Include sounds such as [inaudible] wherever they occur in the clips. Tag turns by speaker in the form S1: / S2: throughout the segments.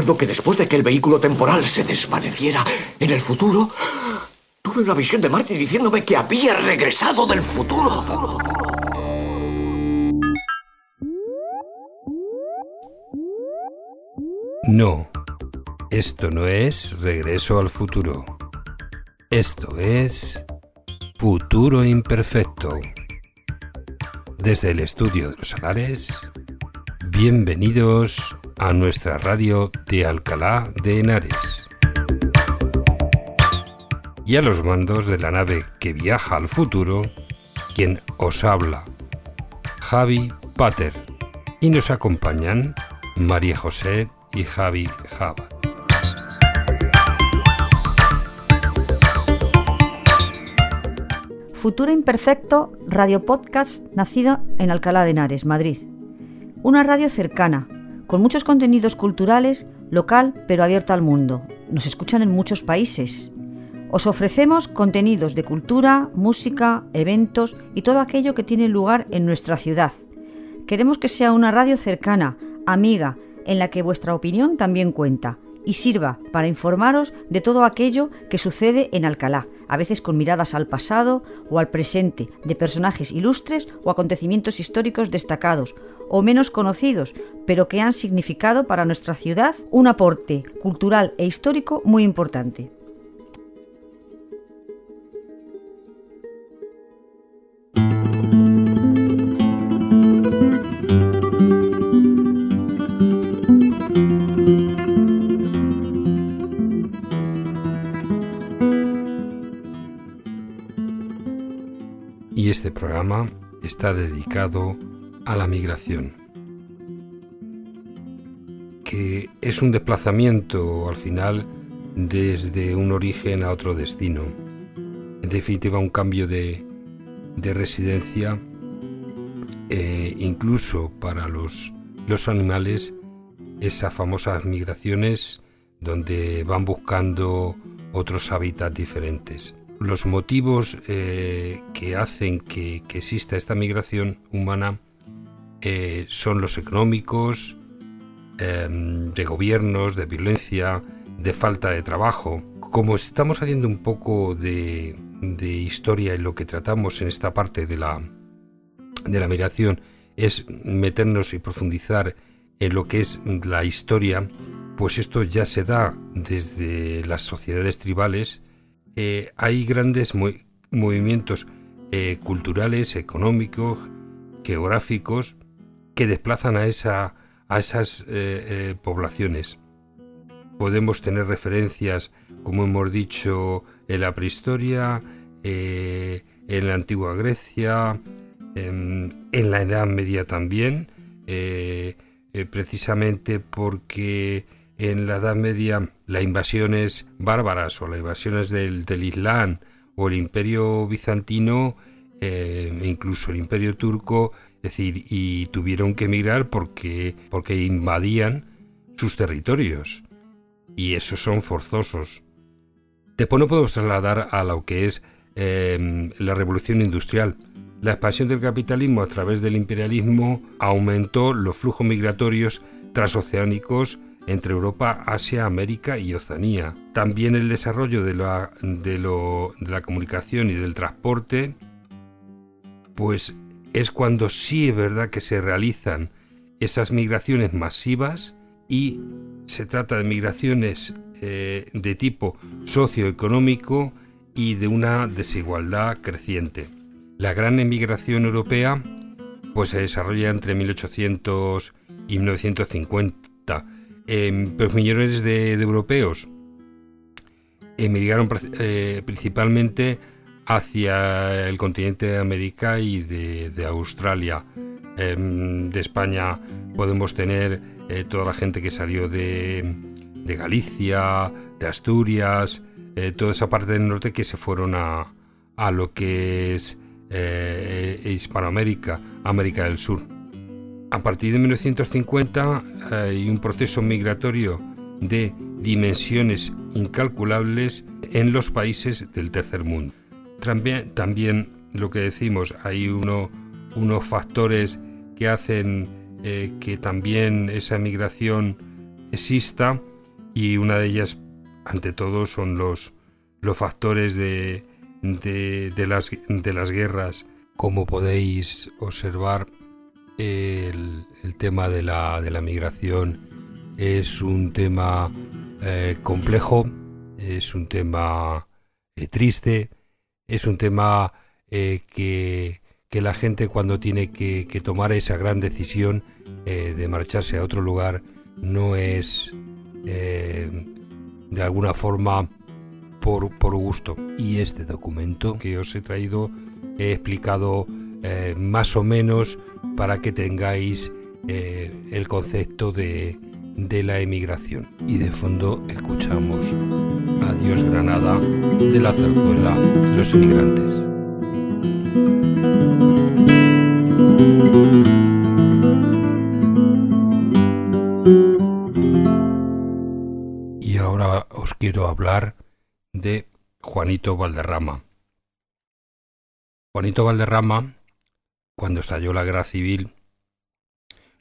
S1: recuerdo que después de que el vehículo temporal se desvaneciera en el futuro, tuve una visión de Marty diciéndome que había regresado del futuro.
S2: No, esto no es regreso al futuro. Esto es futuro imperfecto. Desde el estudio de los Salares, bienvenidos a nuestra radio de Alcalá de Henares. Y a los mandos de la nave que viaja al futuro, quien os habla, Javi Pater. Y nos acompañan María José y Javi Java.
S3: Futuro Imperfecto, radio podcast nacido en Alcalá de Henares, Madrid. Una radio cercana, con muchos contenidos culturales, local pero abierta al mundo. Nos escuchan en muchos países. Os ofrecemos contenidos de cultura, música, eventos y todo aquello que tiene lugar en nuestra ciudad. Queremos que sea una radio cercana, amiga, en la que vuestra opinión también cuenta y sirva para informaros de todo aquello que sucede en Alcalá, a veces con miradas al pasado o al presente, de personajes ilustres o acontecimientos históricos destacados o menos conocidos, pero que han significado para nuestra ciudad un aporte cultural e histórico muy importante.
S2: Este programa está dedicado a la migración, que es un desplazamiento al final desde un origen a otro destino. En definitiva, un cambio de, residencia, eh, incluso para los, los animales, esas famosas migraciones donde van buscando otros hábitats diferentes los motivos eh, que hacen que, exista esta migración humana eh, son los económicos, em, de gobiernos, de violencia, de falta de trabajo. Como estamos haciendo un poco de, historia y lo que tratamos en esta parte de la, de la migración es meternos y profundizar en lo que es la historia, pues esto ya se da desde las sociedades tribales, eh, hay grandes movimientos eh, culturales, económicos, geográficos, que desplazan a, esa, a esas eh, poblaciones. Podemos tener referencias, como hemos dicho, en la prehistoria, en la antigua Grecia, en, en la Edad Media también, precisamente porque en la Edad Media las invasiones bárbaras o las invasiones del, Islam o el imperio bizantino eh, incluso el imperio turco, es decir, y tuvieron que emigrar porque, porque invadían sus territorios. Y esos son forzosos. Después no podemos trasladar a lo que es em, la revolución industrial. La expansión del capitalismo a través del imperialismo aumentó los flujos migratorios transoceánicos entre Europa, Asia, América y Oceanía. También el desarrollo de la, comunicación y del transporte, pues es cuando sí es verdad que se realizan esas migraciones masivas y se trata de migraciones eh, de tipo socioeconómico y de una desigualdad creciente. La gran emigración europea pues se desarrolla entre 1800 y 1950 eh, millones de, europeos emigraron eh, principalmente hacia el continente de América y de, Australia. Em, de España podemos tener eh, toda la gente que salió de, Galicia, de Asturias, eh, toda esa parte del norte que se fueron a, a lo que es Hispanoamérica, América del Sur. A partir de 1950 hay un proceso migratorio de dimensiones incalculables en los países del tercer mundo. También, lo que decimos, hay uno, unos factores que hacen eh, que también esa migración exista y una de ellas, ante todo, son los, los factores de, de, las, de las guerras. Como podéis observar, el, tema de la, de la, migración es un tema eh, complejo, es un tema eh, triste, es un tema eh, que, que, la gente cuando tiene que, que tomar esa gran decisión de marcharse a otro lugar no es de alguna forma por, por gusto. Y este documento que os he traído he explicado más o menos para que tengáis eh, el concepto de, de la emigración. Y de fondo escuchamos Adiós Granada de la zarzuela Los emigrantes. Y ahora os quiero hablar de Juanito Valderrama. Juanito Valderrama, cuando estalló la guerra civil,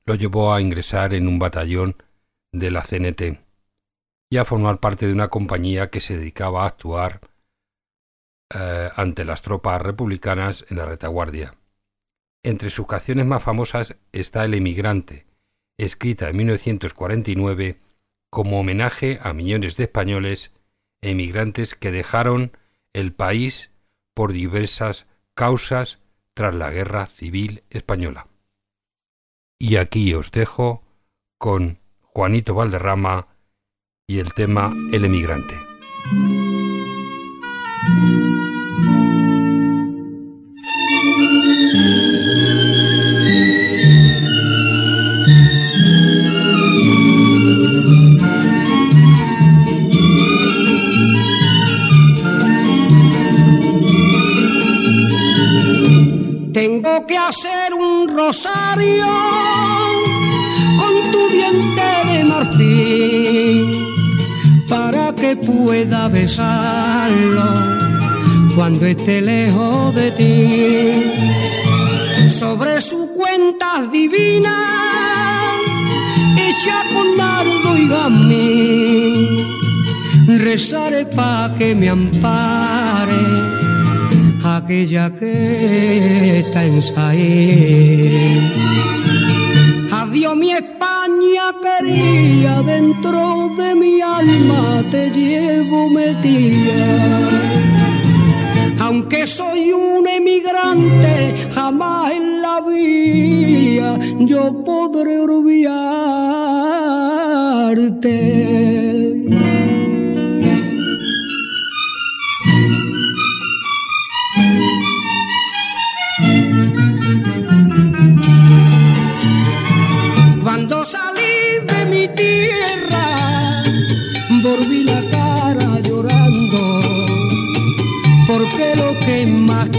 S2: lo llevó a ingresar en un batallón de la CNT y a formar parte de una compañía que se dedicaba a actuar eh, ante las tropas republicanas en la retaguardia. Entre sus canciones más famosas está El emigrante, escrita en 1949 como homenaje a millones de españoles emigrantes que dejaron el país por diversas causas tras la Guerra Civil Española. Y aquí os dejo con Juanito Valderrama y el tema El emigrante.
S4: Rosario con tu diente de marfil para que pueda besarlo cuando esté lejos de ti. Sobre su cuenta divina, hecha con nardo y gamín, rezaré pa' que me ampare aquella que está en Saín. Adiós mi España quería, dentro de mi alma te llevo metida. Aunque soy un emigrante, jamás en la vida yo podré olvidarte.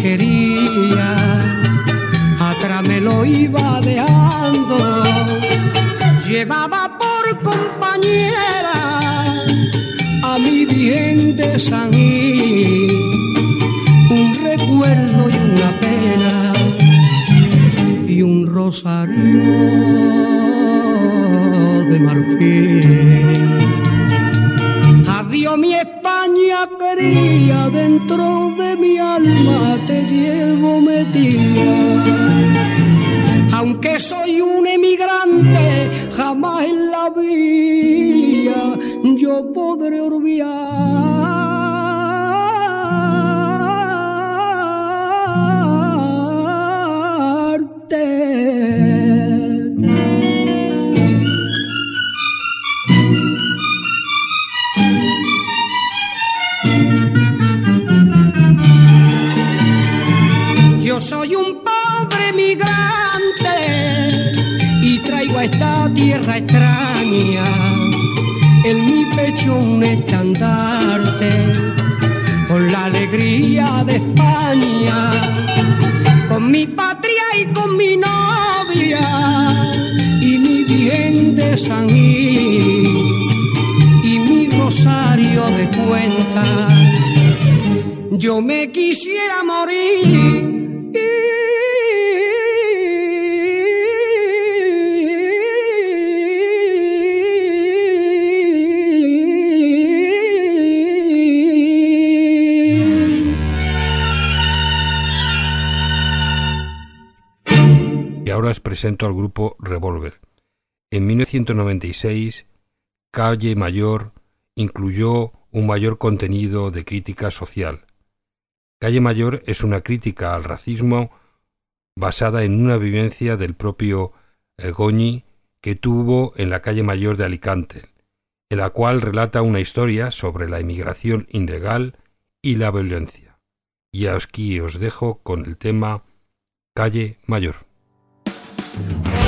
S4: Quería, atrás me lo iba dejando, llevaba por compañera a mi bien de un recuerdo y una pena y un rosario de marfil. Dentro de mi alma te llevo metida. Aunque soy un emigrante, jamás en la vida yo podré olvidarte.
S2: Las presento al grupo Revolver. En 1996, Calle Mayor incluyó un mayor contenido de crítica social. Calle Mayor es una crítica al racismo basada en una vivencia del propio eh, Goñi que tuvo en la calle Mayor de Alicante, en la cual relata una historia sobre la inmigración ilegal y la violencia. Y aquí os dejo con el tema Calle Mayor.
S5: Спасибо.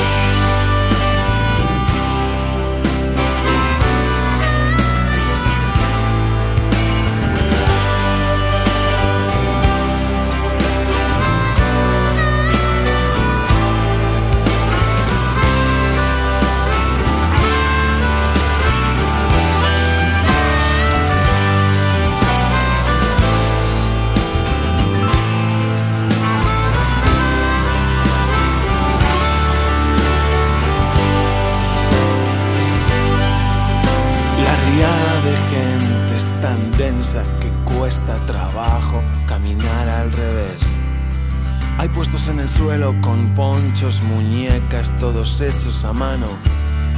S5: Hay puestos en el suelo con ponchos, muñecas, todos hechos a mano.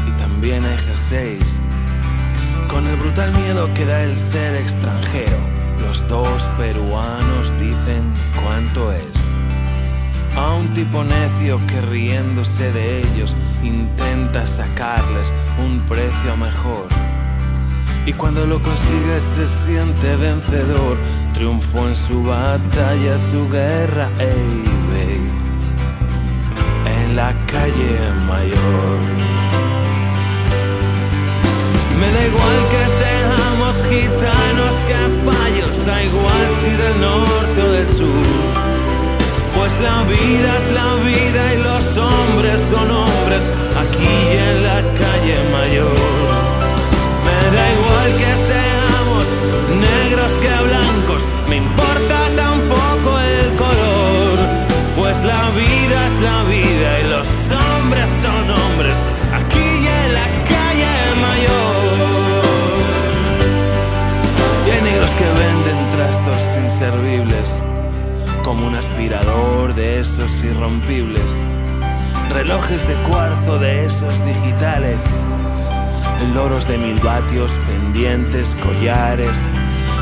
S5: Y también hay jerseys. Con el brutal miedo que da el ser extranjero, los dos peruanos dicen cuánto es. A un tipo necio que riéndose de ellos intenta sacarles un precio mejor y cuando lo consigue se siente vencedor. Triunfó en su batalla, su guerra, ey, en la calle mayor. Me da igual que seamos gitanos, caballos, da igual si del norte o del sur. Pues la vida es la vida y los hombres son hombres aquí en la calle mayor da igual que seamos negros que blancos, me importa tampoco el color, pues la vida es la vida y los hombres son hombres, aquí en la calle mayor. Y hay negros que venden trastos inservibles, como un aspirador de esos irrompibles, relojes de cuarzo de esos digitales loros de mil vatios, pendientes, collares,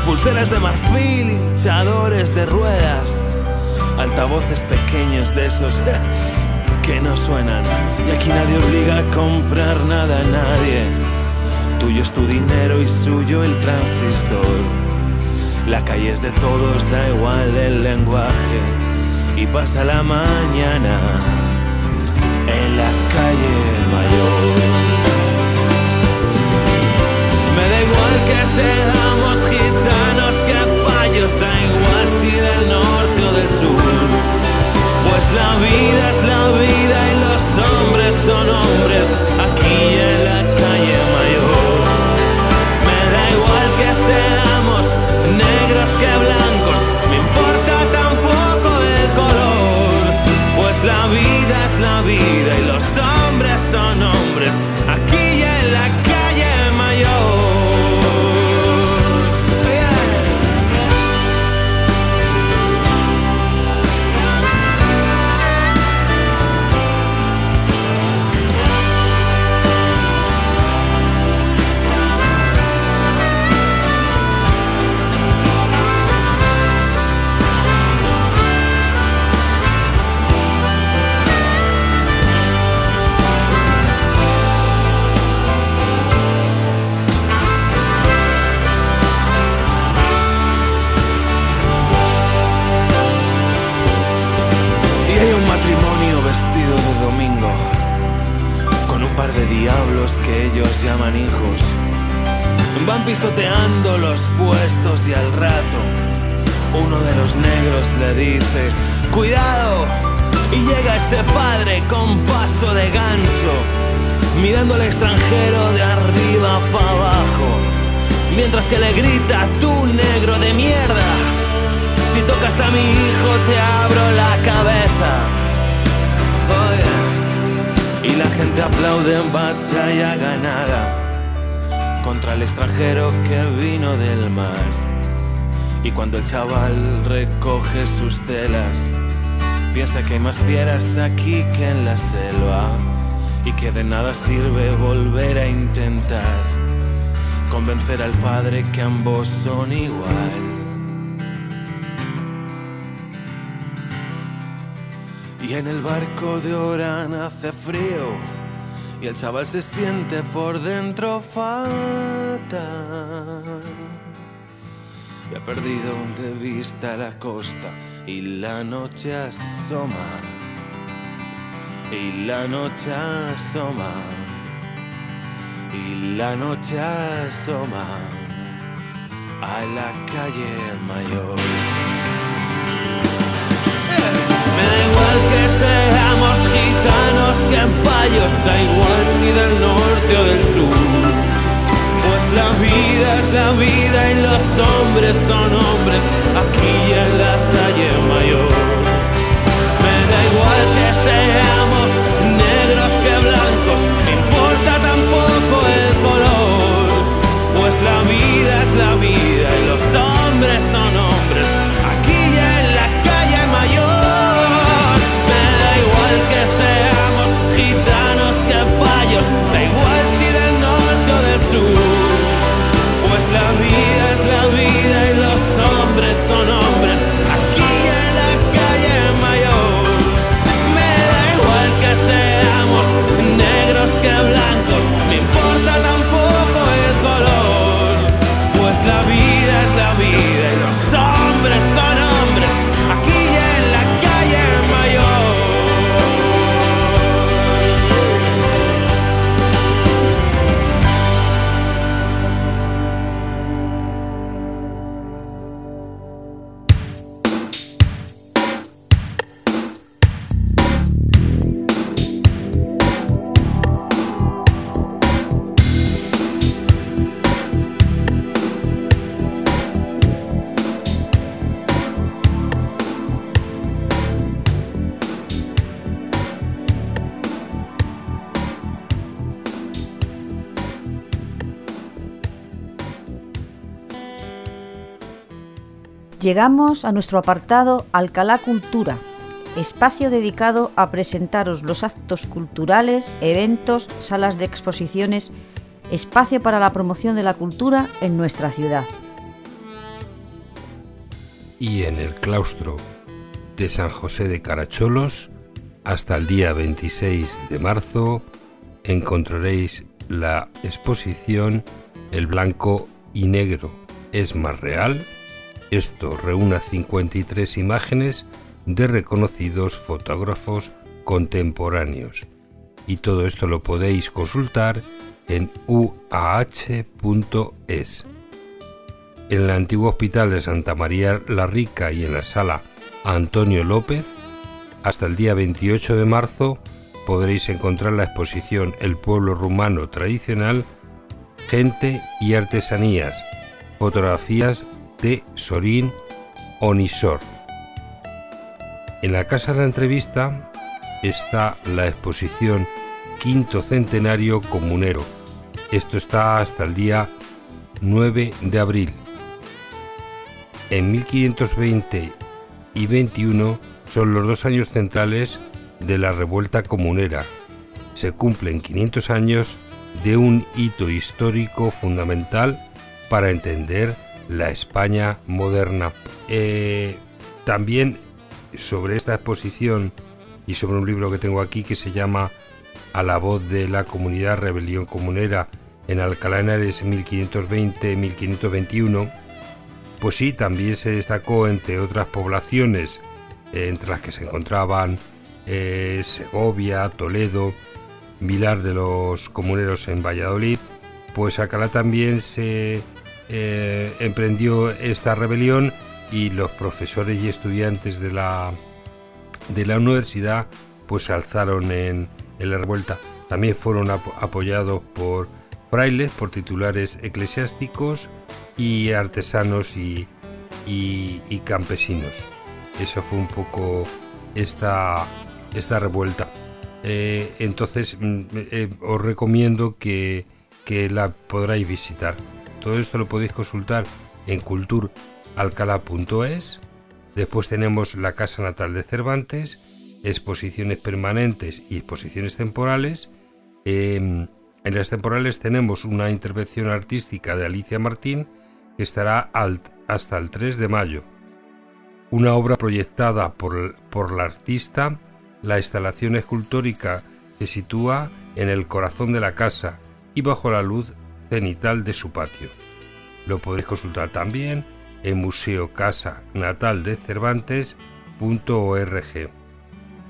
S5: pulseras de marfil, hinchadores de ruedas, altavoces pequeños de esos [laughs] que no suenan. Y aquí nadie obliga a comprar nada a nadie. Tuyo es tu dinero y suyo el transistor. La calle es de todos, da igual el lenguaje. Y pasa la mañana en la calle mayor. Que seamos gitanos, caballos, da igual si del norte o del sur. Pues la vida es la vida y los hombres son hombres aquí en la calle mayor. Me da igual que seamos negros que blancos, me importa tampoco el color. Pues la vida es la vida y los hombres son hombres aquí en la calle aquí que en la selva y que de nada sirve volver a intentar convencer al padre que ambos son igual. Y en el barco de Orán hace frío y el chaval se siente por dentro fatal. Y ha perdido de vista la costa y la noche asoma. Y la noche asoma. Y la noche asoma a la calle mayor. Me da igual que seamos gitanos que payos, da igual si del norte o del sur. Pues la vida es la vida y los hombres son hombres aquí en la calle mayor.
S3: Llegamos a nuestro apartado Alcalá Cultura, espacio dedicado a presentaros los actos culturales, eventos, salas de exposiciones, espacio para la promoción de la cultura en nuestra ciudad.
S2: Y en el claustro de San José de Caracholos, hasta el día 26 de marzo, encontraréis la exposición El blanco y negro es más real. Esto reúne 53 imágenes de reconocidos fotógrafos contemporáneos. Y todo esto lo podéis consultar en uah.es. En el antiguo hospital de Santa María la Rica y en la sala Antonio López, hasta el día 28 de marzo podréis encontrar la exposición El pueblo rumano tradicional, gente y artesanías, fotografías de Sorín Onisor. En la Casa de la Entrevista está la exposición Quinto Centenario Comunero. Esto está hasta el día 9 de abril. En 1520 y 21 son los dos años centrales de la revuelta comunera. Se cumplen 500 años de un hito histórico fundamental para entender la España moderna. Eh, también sobre esta exposición y sobre un libro que tengo aquí que se llama A la voz de la comunidad Rebelión Comunera en Alcalá de Henares 1520-1521, pues sí, también se destacó entre otras poblaciones, entre las que se encontraban eh, Segovia, Toledo, Vilar de los Comuneros en Valladolid, pues Alcalá también se eh, emprendió esta rebelión y los profesores y estudiantes de la, de la universidad pues se alzaron en, la revuelta. También fueron apo- apoyados por frailes, por titulares eclesiásticos y artesanos y, y- y campesinos. Eso fue un poco esta, esta revuelta. Eh, entonces mm, eh, os recomiendo que, que la podráis visitar. Todo esto lo podéis consultar en culturalcalá.es Después tenemos la Casa Natal de Cervantes, exposiciones permanentes y exposiciones temporales. Em, en las temporales tenemos una intervención artística de Alicia Martín que estará hasta el 3 de mayo. Una obra proyectada por, por la artista, la instalación escultórica se sitúa en el corazón de la casa y bajo la luz cenital de su patio. Lo podréis consultar también en Museo Casa Natal de Cervantes.org.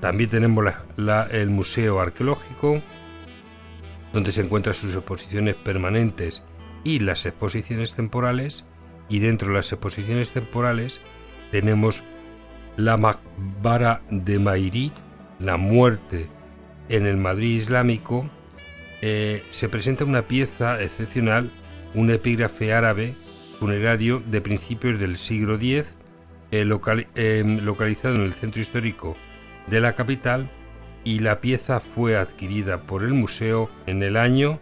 S2: También tenemos el Museo Arqueológico, donde se encuentran sus exposiciones permanentes y las exposiciones temporales. Y dentro de las exposiciones temporales tenemos la Makbara de Mairit, la muerte en el Madrid islámico, eh, se presenta una pieza excepcional, un epígrafe árabe funerario de principios del siglo X, eh, em, localizado en el centro histórico de la capital, y la pieza fue adquirida por el museo en el año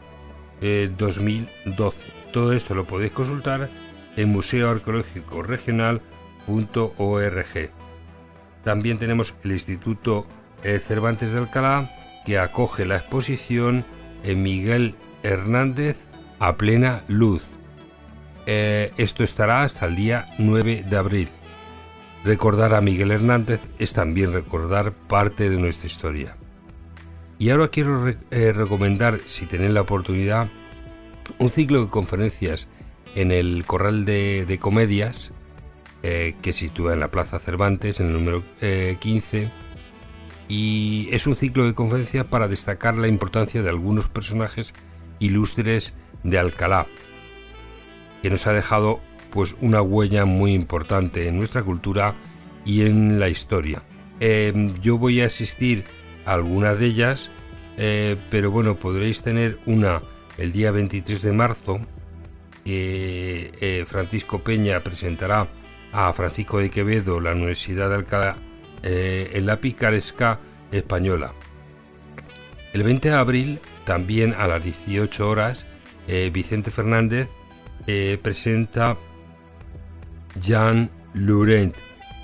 S2: 2012. Eh, Todo esto lo podéis consultar en museoarqueológico-regional.org. También tenemos el Instituto Cervantes de Alcalá, que acoge la exposición en Miguel Hernández a plena luz. Eh, esto estará hasta el día 9 de abril. Recordar a Miguel Hernández es también recordar parte de nuestra historia. Y ahora quiero eh, recomendar, si tenéis la oportunidad, un ciclo de conferencias en el Corral de, Comedias, eh, que sitúa en la Plaza Cervantes, en el número 15, y es un ciclo de conferencias para destacar la importancia de algunos personajes ilustres de Alcalá, que nos ha dejado pues una huella muy importante en nuestra cultura y en la historia. Em, yo voy a asistir a algunas de ellas, eh, pero bueno, podréis tener una el día 23 de marzo, que eh, Francisco Peña presentará a Francisco de Quevedo la Universidad de Alcalá eh, en la picaresca española. El 20 de abril, también a las 18 horas, eh, Vicente Fernández eh, presenta Jean Laurent,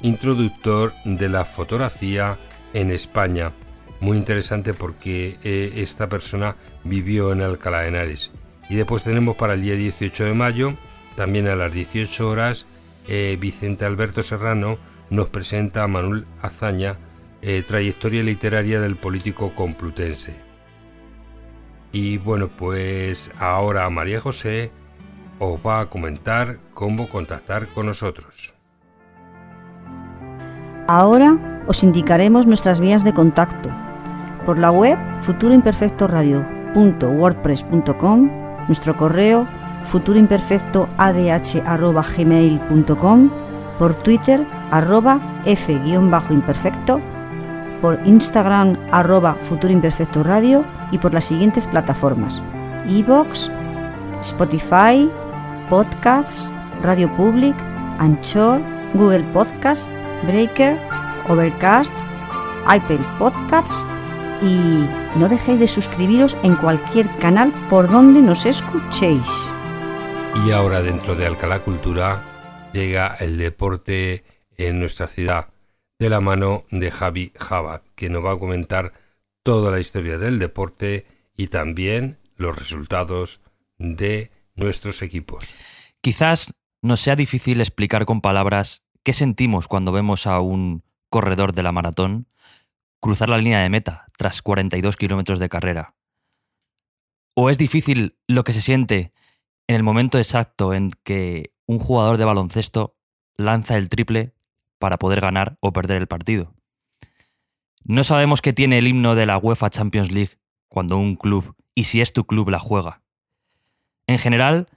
S2: introductor de la fotografía en España. Muy interesante porque esta persona vivió en Alcalá de Henares. Y después tenemos para el día 18 de mayo, también a las 18 horas, Vicente Alberto Serrano nos presenta Manuel Azaña, eh, trayectoria literaria del político complutense. Y bueno, pues ahora María José os va a comentar cómo contactar con nosotros.
S3: Ahora os indicaremos nuestras vías de contacto. Por la web futuroimperfectoradio.wordpress.com, nuestro correo futuroimperfectoadh.gmail.com, por Twitter arroba f-imperfecto, por Instagram arroba Futuro Imperfecto Radio y por las siguientes plataformas: Evox, Spotify, Podcasts, Radio Public, Anchor, Google Podcast, Breaker, Overcast, Apple Podcasts y no dejéis de suscribiros en cualquier canal por donde nos escuchéis.
S2: Y ahora dentro de Alcalá Cultura llega el deporte en nuestra ciudad de la mano de Javi Java, que nos va a comentar toda la historia del deporte y también los resultados de nuestros equipos.
S6: Quizás nos sea difícil explicar con palabras qué sentimos cuando vemos a un corredor de la maratón cruzar la línea de meta tras 42 kilómetros de carrera. O es difícil lo que se siente en el momento exacto en que un jugador de baloncesto lanza el triple para poder ganar o perder el partido. No sabemos qué tiene el himno de la UEFA Champions League cuando un club, y si es tu club, la juega. En general,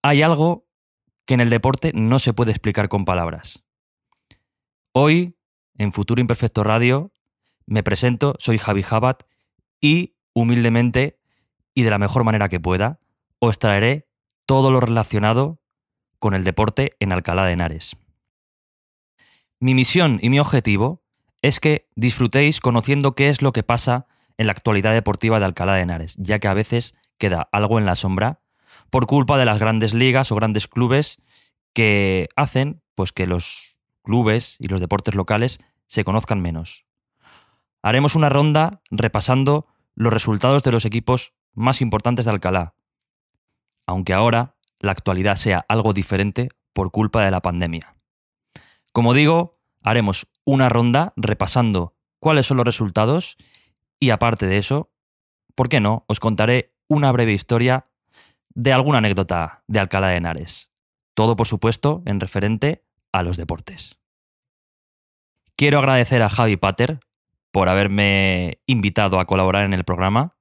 S6: hay algo que en el deporte no se puede explicar con palabras. Hoy, en Futuro Imperfecto Radio, me presento, soy Javi Jabat y, humildemente y de la mejor manera que pueda, os traeré todo lo relacionado con el deporte en Alcalá de Henares. Mi misión y mi objetivo es que disfrutéis conociendo qué es lo que pasa en la actualidad deportiva de Alcalá de Henares, ya que a veces queda algo en la sombra por culpa de las grandes ligas o grandes clubes que hacen pues que los clubes y los deportes locales se conozcan menos. Haremos una ronda repasando los resultados de los equipos más importantes de Alcalá, aunque ahora la actualidad sea algo diferente por culpa de la pandemia. Como digo, haremos una ronda repasando cuáles son los resultados y aparte de eso, ¿por qué no? Os contaré una breve historia de alguna anécdota de Alcalá de Henares. Todo, por supuesto, en referente a los deportes. Quiero agradecer a Javi Pater por haberme invitado a colaborar en el programa.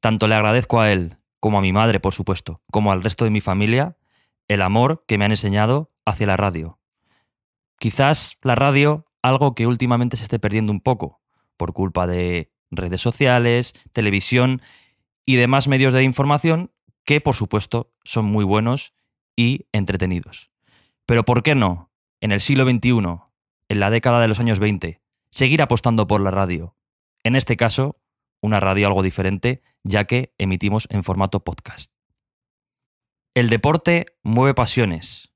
S6: Tanto le agradezco a él como a mi madre, por supuesto, como al resto de mi familia, el amor que me han enseñado hacia la radio. Quizás la radio, algo que últimamente se esté perdiendo un poco, por culpa de redes sociales, televisión y demás medios de información que, por supuesto, son muy buenos y entretenidos. Pero ¿por qué no, en el siglo XXI, en la década de los años 20, seguir apostando por la radio? En este caso, una radio algo diferente, ya que emitimos en formato podcast. El deporte mueve pasiones,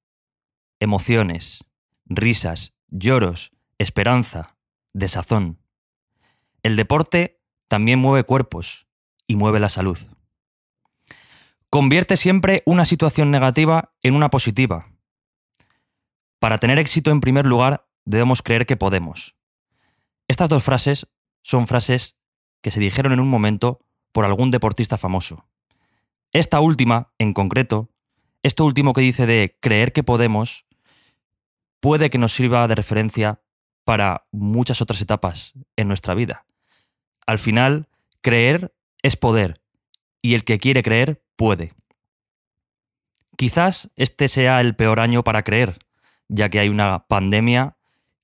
S6: emociones, risas, lloros, esperanza, desazón. El deporte también mueve cuerpos y mueve la salud. Convierte siempre una situación negativa en una positiva. Para tener éxito en primer lugar, debemos creer que podemos. Estas dos frases son frases que se dijeron en un momento por algún deportista famoso. Esta última, en concreto, esto último que dice de creer que podemos, puede que nos sirva de referencia para muchas otras etapas en nuestra vida. Al final, creer es poder, y el que quiere creer puede. Quizás este sea el peor año para creer, ya que hay una pandemia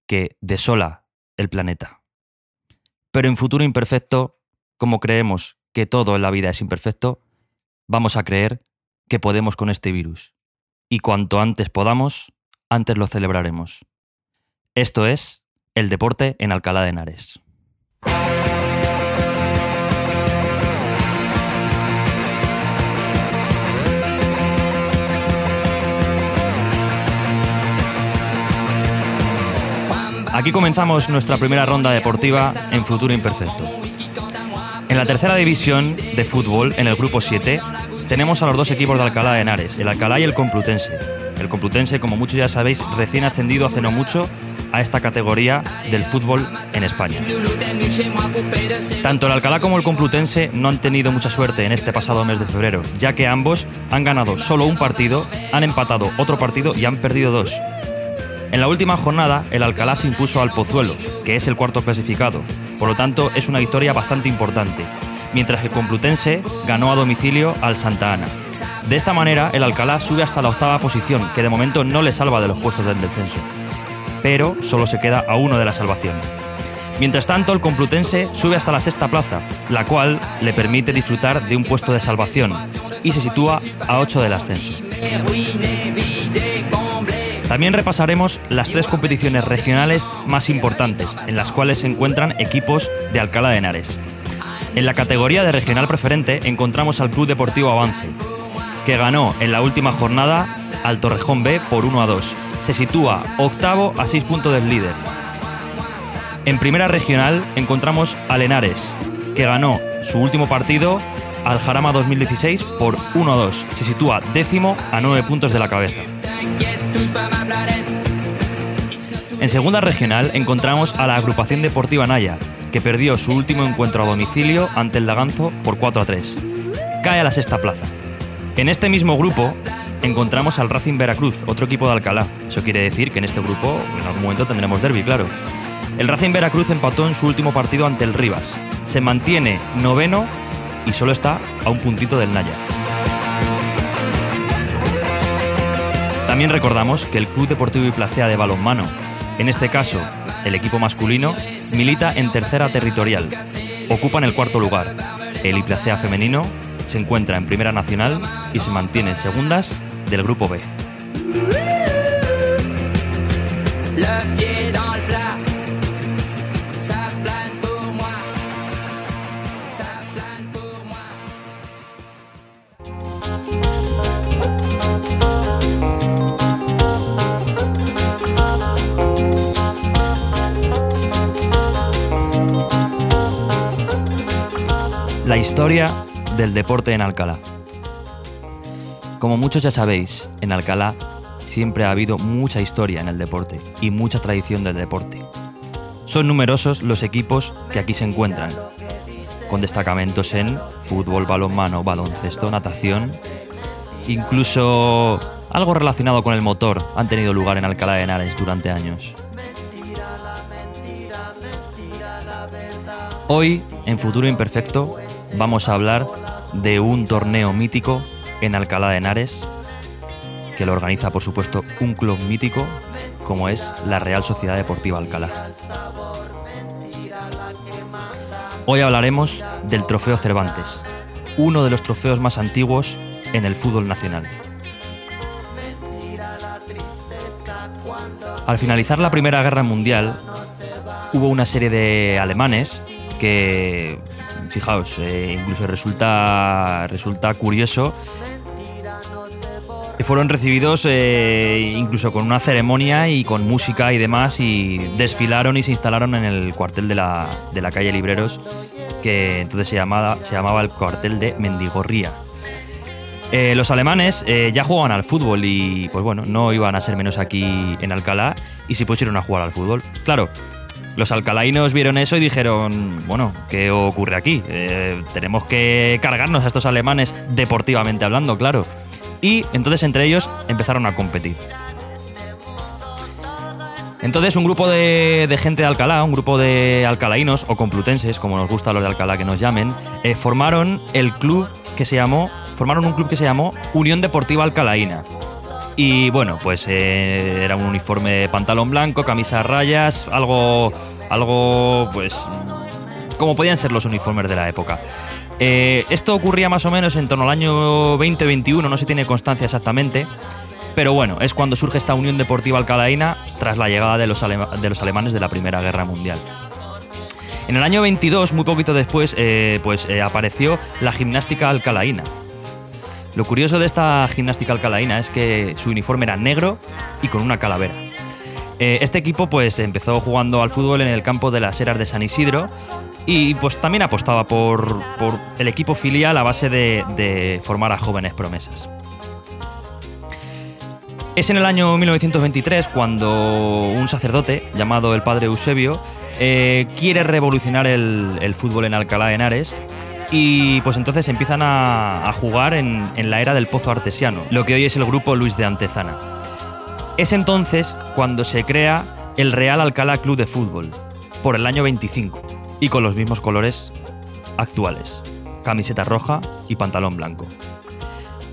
S6: que desola el planeta. Pero en futuro imperfecto, como creemos que todo en la vida es imperfecto, vamos a creer que podemos con este virus. Y cuanto antes podamos, antes lo celebraremos. Esto es el deporte en Alcalá de Henares. Aquí comenzamos nuestra primera ronda deportiva en Futuro Imperfecto. En la tercera división de fútbol, en el grupo 7, tenemos a los dos equipos de Alcalá de Henares, el Alcalá y el Complutense. El Complutense, como muchos ya sabéis, recién ascendido hace no mucho a esta categoría del fútbol en España. Tanto el Alcalá como el Complutense no han tenido mucha suerte en este pasado mes de febrero, ya que ambos han ganado solo un partido, han empatado otro partido y han perdido dos. En la última jornada, el Alcalá se impuso al Pozuelo, que es el cuarto clasificado. Por lo tanto, es una victoria bastante importante. Mientras que Complutense ganó a domicilio al Santa Ana. De esta manera, el Alcalá sube hasta la octava posición, que de momento no le salva de los puestos del descenso. Pero solo se queda a uno de la salvación. Mientras tanto, el Complutense sube hasta la sexta plaza, la cual le permite disfrutar de un puesto de salvación y se sitúa a 8 del ascenso. También repasaremos las tres competiciones regionales más importantes, en las cuales se encuentran equipos de Alcalá de Henares. En la categoría de regional preferente encontramos al Club Deportivo Avance, que ganó en la última jornada al Torrejón B por 1 a 2. Se sitúa octavo a 6 puntos del líder. En primera regional encontramos al Henares, que ganó su último partido al Jarama 2016 por 1 a 2. Se sitúa décimo a 9 puntos de la cabeza. En segunda regional encontramos a la agrupación deportiva Naya, que perdió su último encuentro a domicilio ante el Daganzo por 4 a 3. Cae a la sexta plaza. En este mismo grupo encontramos al Racing Veracruz, otro equipo de Alcalá. Eso quiere decir que en este grupo en algún momento tendremos derby, claro. El Racing Veracruz empató en su último partido ante el Rivas. Se mantiene noveno y solo está a un puntito del Naya. También recordamos que el Club Deportivo y Placea de Balonmano, en este caso el equipo masculino, milita en tercera territorial. Ocupan el cuarto lugar. El Iplacea femenino se encuentra en Primera Nacional y se mantiene en segundas del Grupo B. la historia del deporte en Alcalá. Como muchos ya sabéis, en Alcalá siempre ha habido mucha historia en el deporte y mucha tradición del deporte. Son numerosos los equipos que aquí se encuentran, con destacamentos en fútbol, balonmano, baloncesto, natación, incluso algo relacionado con el motor han tenido lugar en Alcalá de Henares durante años. Hoy, en Futuro Imperfecto, vamos a hablar de un torneo mítico en Alcalá de Henares, que lo organiza, por supuesto, un club mítico como es la Real Sociedad Deportiva Alcalá. Hoy hablaremos del Trofeo Cervantes, uno de los trofeos más antiguos en el fútbol nacional. Al finalizar la Primera Guerra Mundial, hubo una serie de alemanes que, fijaos, eh, incluso resulta, resulta curioso, fueron recibidos eh, incluso con una ceremonia y con música y demás y desfilaron y se instalaron en el cuartel de la, de la calle Libreros, que entonces se llamaba, se llamaba el cuartel de Mendigorría. Eh, los alemanes ya jugaban al fútbol y, pues bueno, no iban a ser menos aquí en Alcalá y se pusieron a jugar al fútbol. Claro, los alcalainos vieron eso y dijeron, bueno, ¿qué ocurre aquí? Eh, tenemos que cargarnos a estos alemanes deportivamente hablando, claro. Y entonces entre ellos empezaron a competir. Entonces un grupo de, gente de Alcalá, un grupo de alcalainos o complutenses, como nos gusta los de Alcalá que nos llamen, formaron el club que se llamó formaron un club que se llamó Unión Deportiva Alcalaína. Y bueno, pues eh, era un uniforme de pantalón blanco, camisa a rayas, algo, algo, pues, como podían ser los uniformes de la época. Eh, esto ocurría más o menos en torno al año 2021, no se tiene constancia exactamente, pero bueno, es cuando surge esta Unión Deportiva Alcalaína tras la llegada de los, de los alemanes de la Primera Guerra Mundial. En el año 22, muy poquito después, eh, pues apareció la gimnástica alcalaína, lo curioso de esta gimnástica alcalaína es que su uniforme era negro y con una calavera. Eh, este equipo pues empezó jugando al fútbol en el campo de las Eras de San Isidro y pues también apostaba por, el equipo filial a base de, formar a jóvenes promesas. Es en el año 1923 cuando un sacerdote llamado el padre Eusebio eh, quiere revolucionar el, el, fútbol en Alcalá de Henares y pues entonces empiezan a, jugar en, la era del Pozo Artesiano, lo que hoy es el grupo Luis de Antezana. Es entonces cuando se crea el Real Alcalá Club de Fútbol, por el año 25, y con los mismos colores actuales, camiseta roja y pantalón blanco.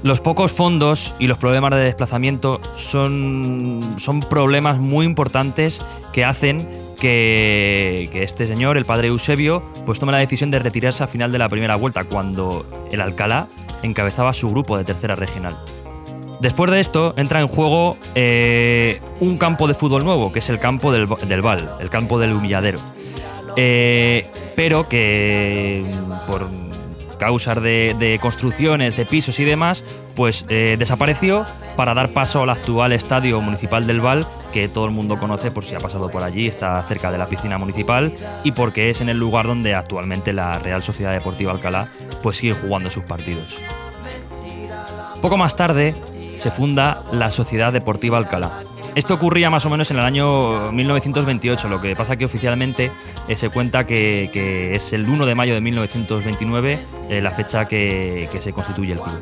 S6: Los pocos fondos y los problemas de desplazamiento son, son problemas muy importantes que hacen que, este señor, el padre Eusebio, pues tome la decisión de retirarse a final de la primera vuelta, cuando el Alcalá encabezaba su grupo de tercera regional. Después de esto entra en juego eh, un campo de fútbol nuevo, que es el campo del, Val, el campo del humilladero. Eh, pero que por causas de, construcciones, de pisos y demás, pues eh, desapareció para dar paso al actual estadio municipal del Val, que todo el mundo conoce por si ha pasado por allí, está cerca de la piscina municipal y porque es en el lugar donde actualmente la Real Sociedad Deportiva Alcalá pues sigue jugando sus partidos. Poco más tarde se funda la Sociedad Deportiva Alcalá, esto ocurría más o menos en el año 1928, lo que pasa que oficialmente eh, se cuenta que, es el 1 de mayo de 1929 eh, la fecha que, se constituye el club.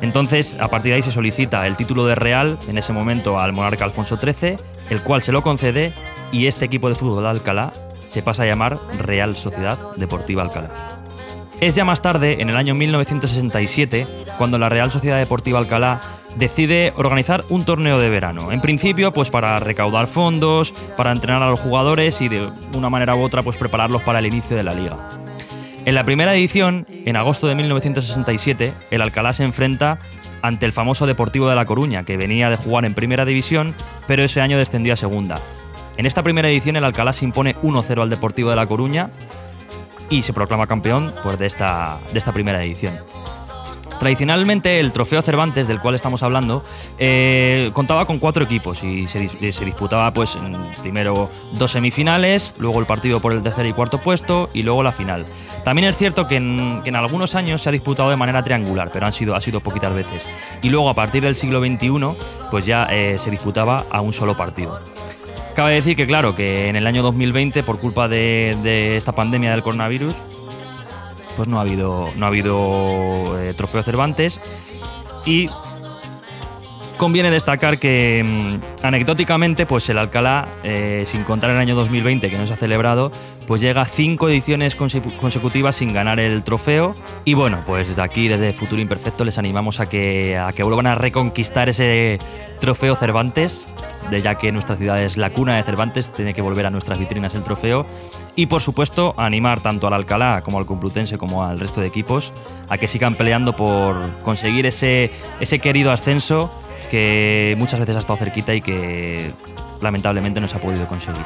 S6: Entonces, a partir de ahí se solicita el título de Real, en ese momento al monarca Alfonso XIII, el cual se lo concede y este equipo de fútbol de Alcalá se pasa a llamar Real Sociedad Deportiva Alcalá. Es ya más tarde, en el año 1967, cuando la Real Sociedad Deportiva Alcalá decide organizar un torneo de verano. En principio, pues para recaudar fondos, para entrenar a los jugadores y de una manera u otra, pues prepararlos para el inicio de la liga. En la primera edición, en agosto de 1967, el Alcalá se enfrenta ante el famoso Deportivo de La Coruña, que venía de jugar en primera división, pero ese año descendió a segunda. En esta primera edición, el Alcalá se impone 1-0 al Deportivo de La Coruña y se proclama campeón pues, de, esta, de esta primera edición. Tradicionalmente el trofeo Cervantes, del cual estamos hablando, eh, contaba con cuatro equipos y se, dis- se disputaba pues primero dos semifinales, luego el partido por el tercer y cuarto puesto y luego la final. También es cierto que en, que en algunos años se ha disputado de manera triangular, pero han sido, ha sido poquitas veces. Y luego a partir del siglo XXI pues ya eh, se disputaba a un solo partido. Cabe decir que, claro, que en el año 2020, por culpa de, esta pandemia del coronavirus, pues no ha habido, no ha habido eh, trofeo Cervantes. Y conviene destacar que mm, anecdóticamente, pues el Alcalá, eh, sin contar el año 2020 que no se ha celebrado, pues llega a cinco ediciones consecu- consecutivas sin ganar el trofeo. Y bueno, pues desde aquí, desde Futuro Imperfecto, les animamos a que, a que vuelvan a reconquistar ese trofeo Cervantes, de ya que nuestra ciudad es la cuna de Cervantes, tiene que volver a nuestras vitrinas el trofeo. Y por supuesto, animar tanto al Alcalá como al Complutense como al resto de equipos a que sigan peleando por conseguir ese, ese querido ascenso que muchas veces ha estado cerquita y que lamentablemente no se ha podido conseguir.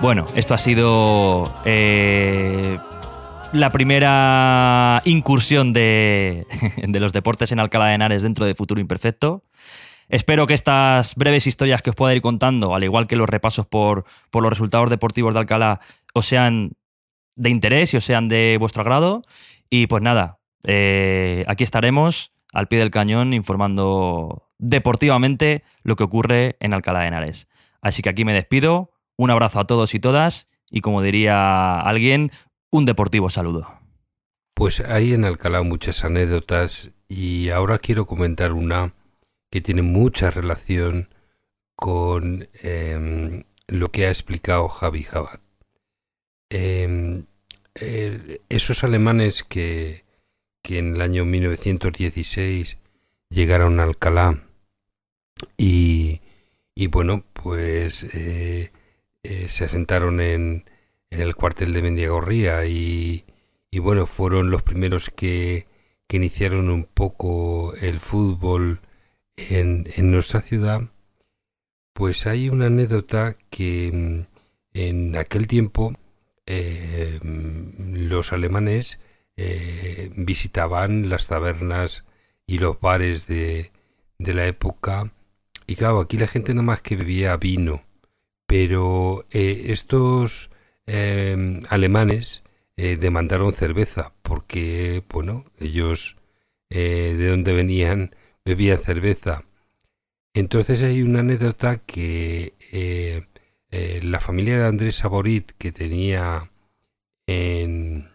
S6: Bueno, esto ha sido eh, la primera incursión de, [laughs] de los deportes en Alcalá de Henares dentro de Futuro Imperfecto. Espero que estas breves historias que os pueda ir contando, al igual que los repasos por, por los resultados deportivos de Alcalá, os sean de interés y os sean de vuestro agrado. Y pues nada, eh, aquí estaremos al pie del cañón informando deportivamente lo que ocurre en Alcalá de Henares. Así que aquí me despido. Un abrazo a todos y todas y como diría alguien, un deportivo saludo.
S2: Pues hay en Alcalá muchas anécdotas y ahora quiero comentar una que tiene mucha relación con em, lo que ha explicado Javi Jabat. Em, esos alemanes que, que en el año 1916 llegaron a Alcalá. Y, y bueno, pues eh, eh, se asentaron en, en el cuartel de Mendiagorría y, y bueno, fueron los primeros que, que iniciaron un poco el fútbol en, en nuestra ciudad, pues hay una anécdota que mm, en aquel tiempo eh, mm, los alemanes eh, visitaban las tabernas y los bares de, de la época y claro, aquí la gente nada más que bebía vino, pero eh, estos eh, alemanes demandaron cerveza porque, bueno, ellos de donde venían bebían cerveza. Entonces hay una anécdota que la familia de Andrés Saborit que tenía en,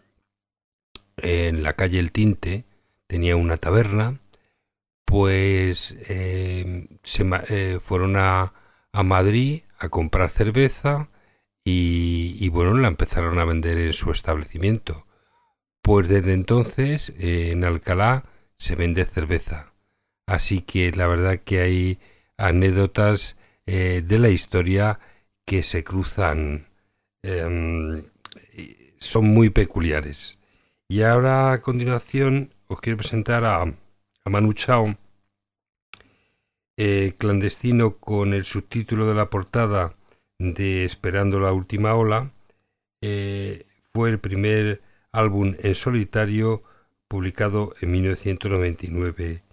S2: en la calle El Tinte, tenía una taberna, pues eh, se eh, fueron a, a Madrid a comprar cerveza y, bueno, la empezaron a vender en su establecimiento. Pues desde entonces eh, en Alcalá se vende cerveza. Así que la verdad que hay anécdotas de la historia que se cruzan, em, son muy peculiares. Y ahora a continuación os quiero presentar a, Manu Chao, eh, clandestino con el subtítulo de la portada de Esperando la última ola. Eh, fue el primer álbum en solitario publicado en 1999.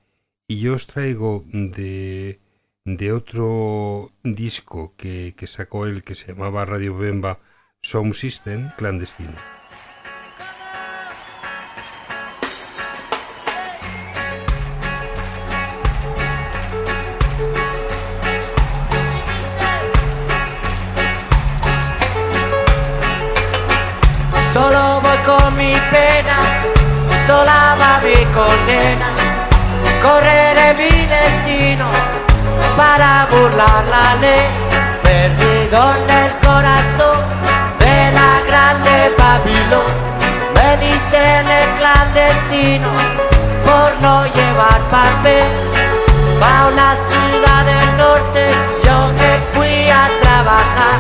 S2: Y yo os traigo de, de otro disco que, que sacó él que se llamaba Radio Bemba Sound System clandestino.
S7: Correré mi destino para burlar la ley. Perdido en el corazón de la grande Babilón. Me dicen el clandestino por no llevar papel. Pa' una ciudad del norte yo me fui a trabajar.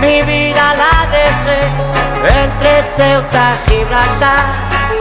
S7: Mi vida la dejé entre Ceuta y Gibraltar.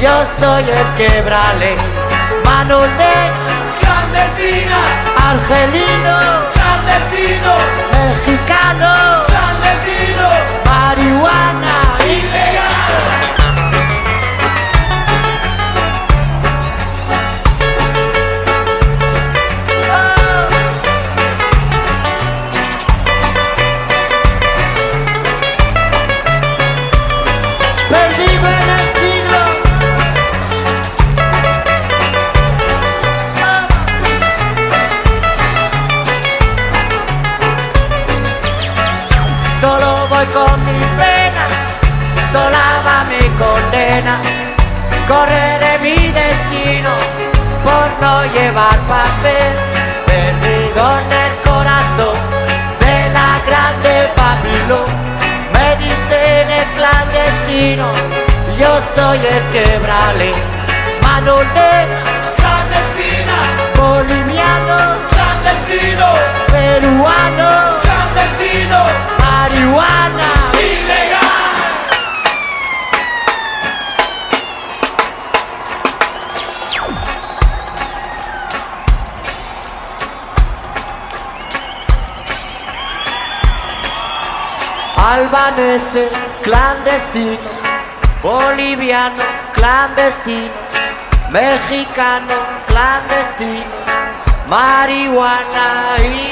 S7: yo soy el quebrale. Manolé, clandestina, argelino, clandestino, mexicano, clandestino, marihuana, ilegal. Correré mi destino por no llevar papel, perdido en el corazón de la grande Babilón. Me dicen el clandestino, yo soy el quebrale. Manolé, clandestina, boliviano, clandestino, peruano, clandestino, marihuana, ilegal. Albanese, clandestino, boliviano, clandestino, mexicano, clandestino, marihuana ilegal.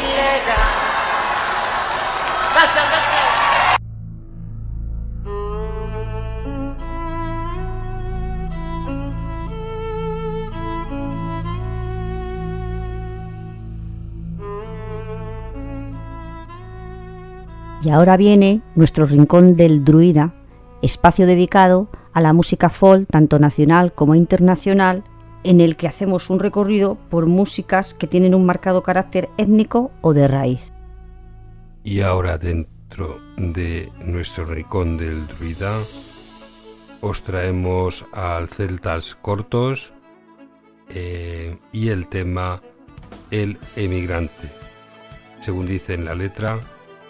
S3: Y ahora viene nuestro rincón del druida, espacio dedicado a la música folk, tanto nacional como internacional, en el que hacemos un recorrido por músicas que tienen un marcado carácter étnico o de raíz.
S2: Y ahora dentro de nuestro rincón del druida os traemos al Celtas Cortos eh, y el tema El emigrante. Según dice en la letra,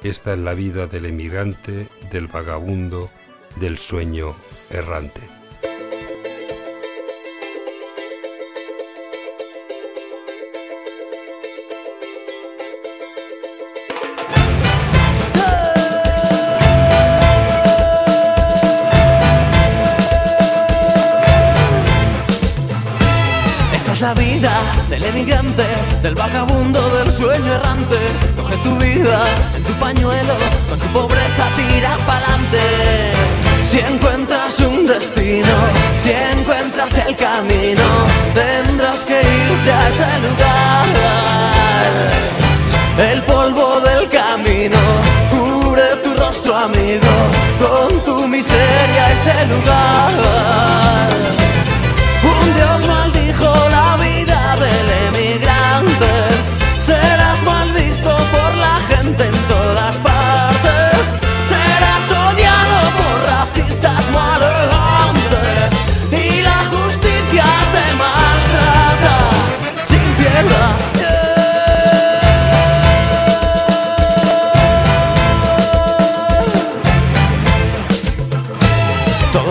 S2: esta es la vida del emigrante, del vagabundo, del sueño errante.
S5: Esta es la vida del emigrante, del vagabundo, sueño errante. Coge tu vida en tu pañuelo, con tu pobreza tira pa'lante. Si encuentras un destino, si encuentras el camino, tendrás que irte a ese lugar. El polvo del camino cubre tu rostro, amigo, con tu miseria ese lugar.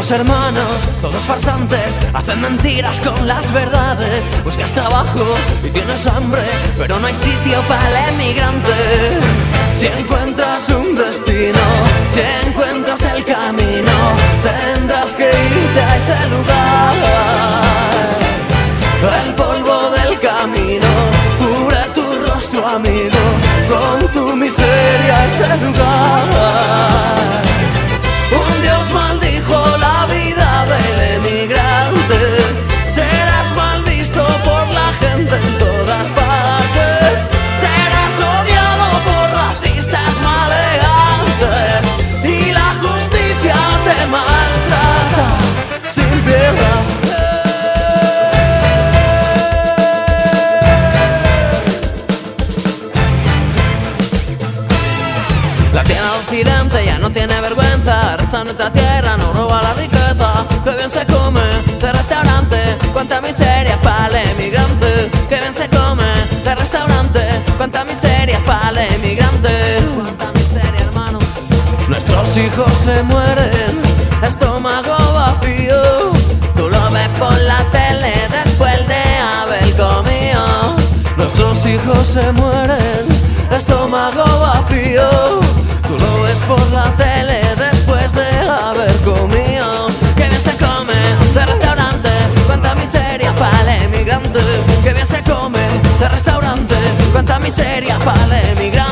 S5: Hermanos, todos farsantes, hacen mentiras con las verdades. Buscas trabajo y tienes hambre, pero no hay sitio para el emigrante. Si encuentras un destino, si encuentras el camino, tendrás que irte a ese lugar. El polvo del camino cubre tu rostro, amigo, con tu miseria ese lugar. Se mueren, estómago vacío. Tú lo ves por la tele después de haber comido. Que bien se come de restaurante, cuánta miseria para el emigrante. Que bien se come de restaurante, cuánta miseria para el emigrante.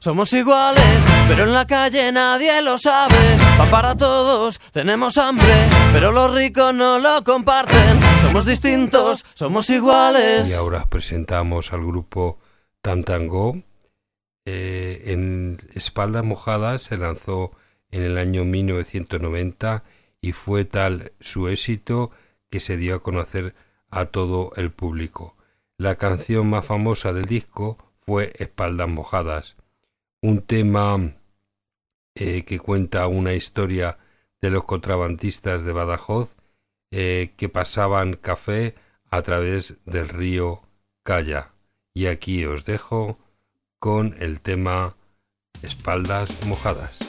S5: Somos iguales, pero en la calle nadie lo sabe. Pan para todos, tenemos hambre, pero los ricos no lo comparten. Somos distintos, somos iguales.
S8: Y ahora presentamos al grupo Tantango. Eh, en Espaldas Mojadas se lanzó en el año 1990 y fue tal su éxito que se dio a conocer a todo el público. La canción más famosa del disco fue Espaldas Mojadas, un tema eh, que cuenta una historia de los contrabandistas de Badajoz eh, que pasaban café a través del río Calla. Y aquí os dejo con el tema Espaldas Mojadas.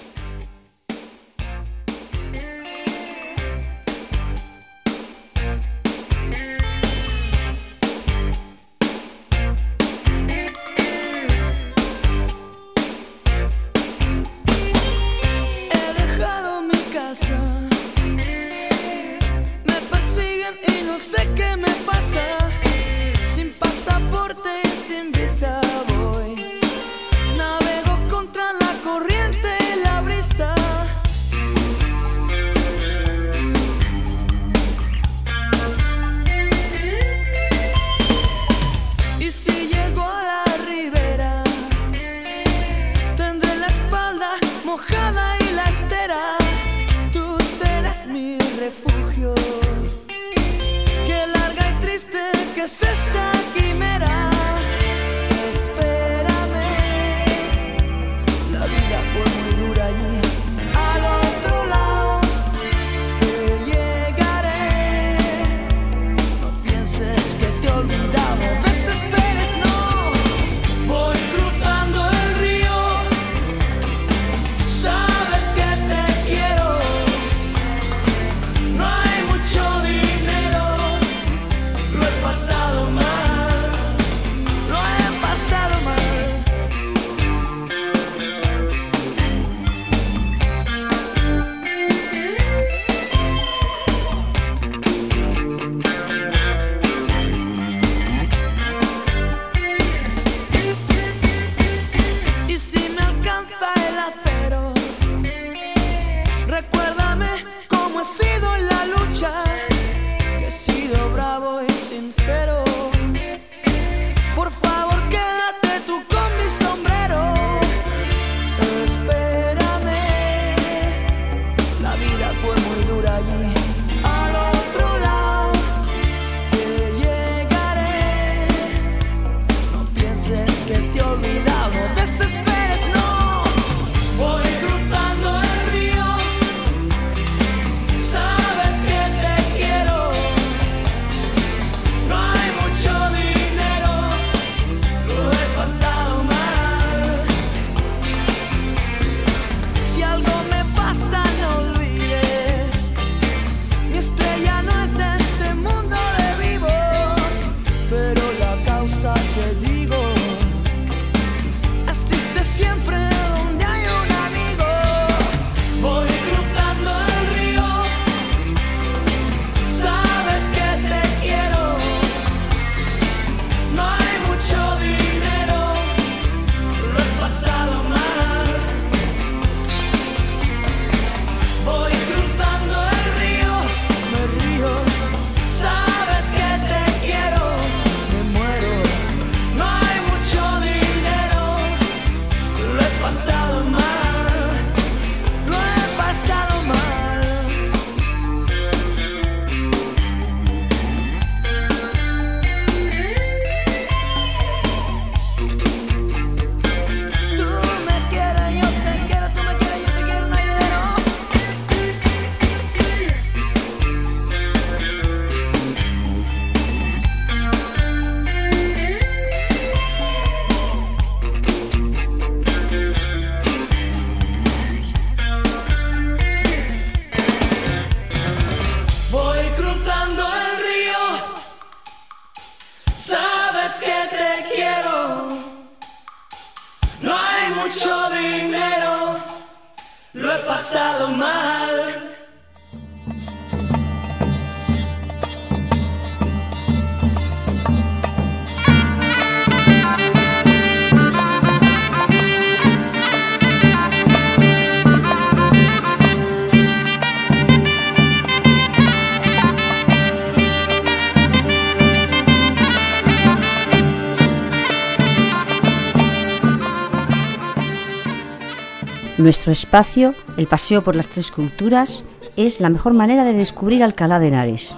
S3: Nuestro espacio, el paseo por las tres culturas, es la mejor manera de descubrir Alcalá de Henares.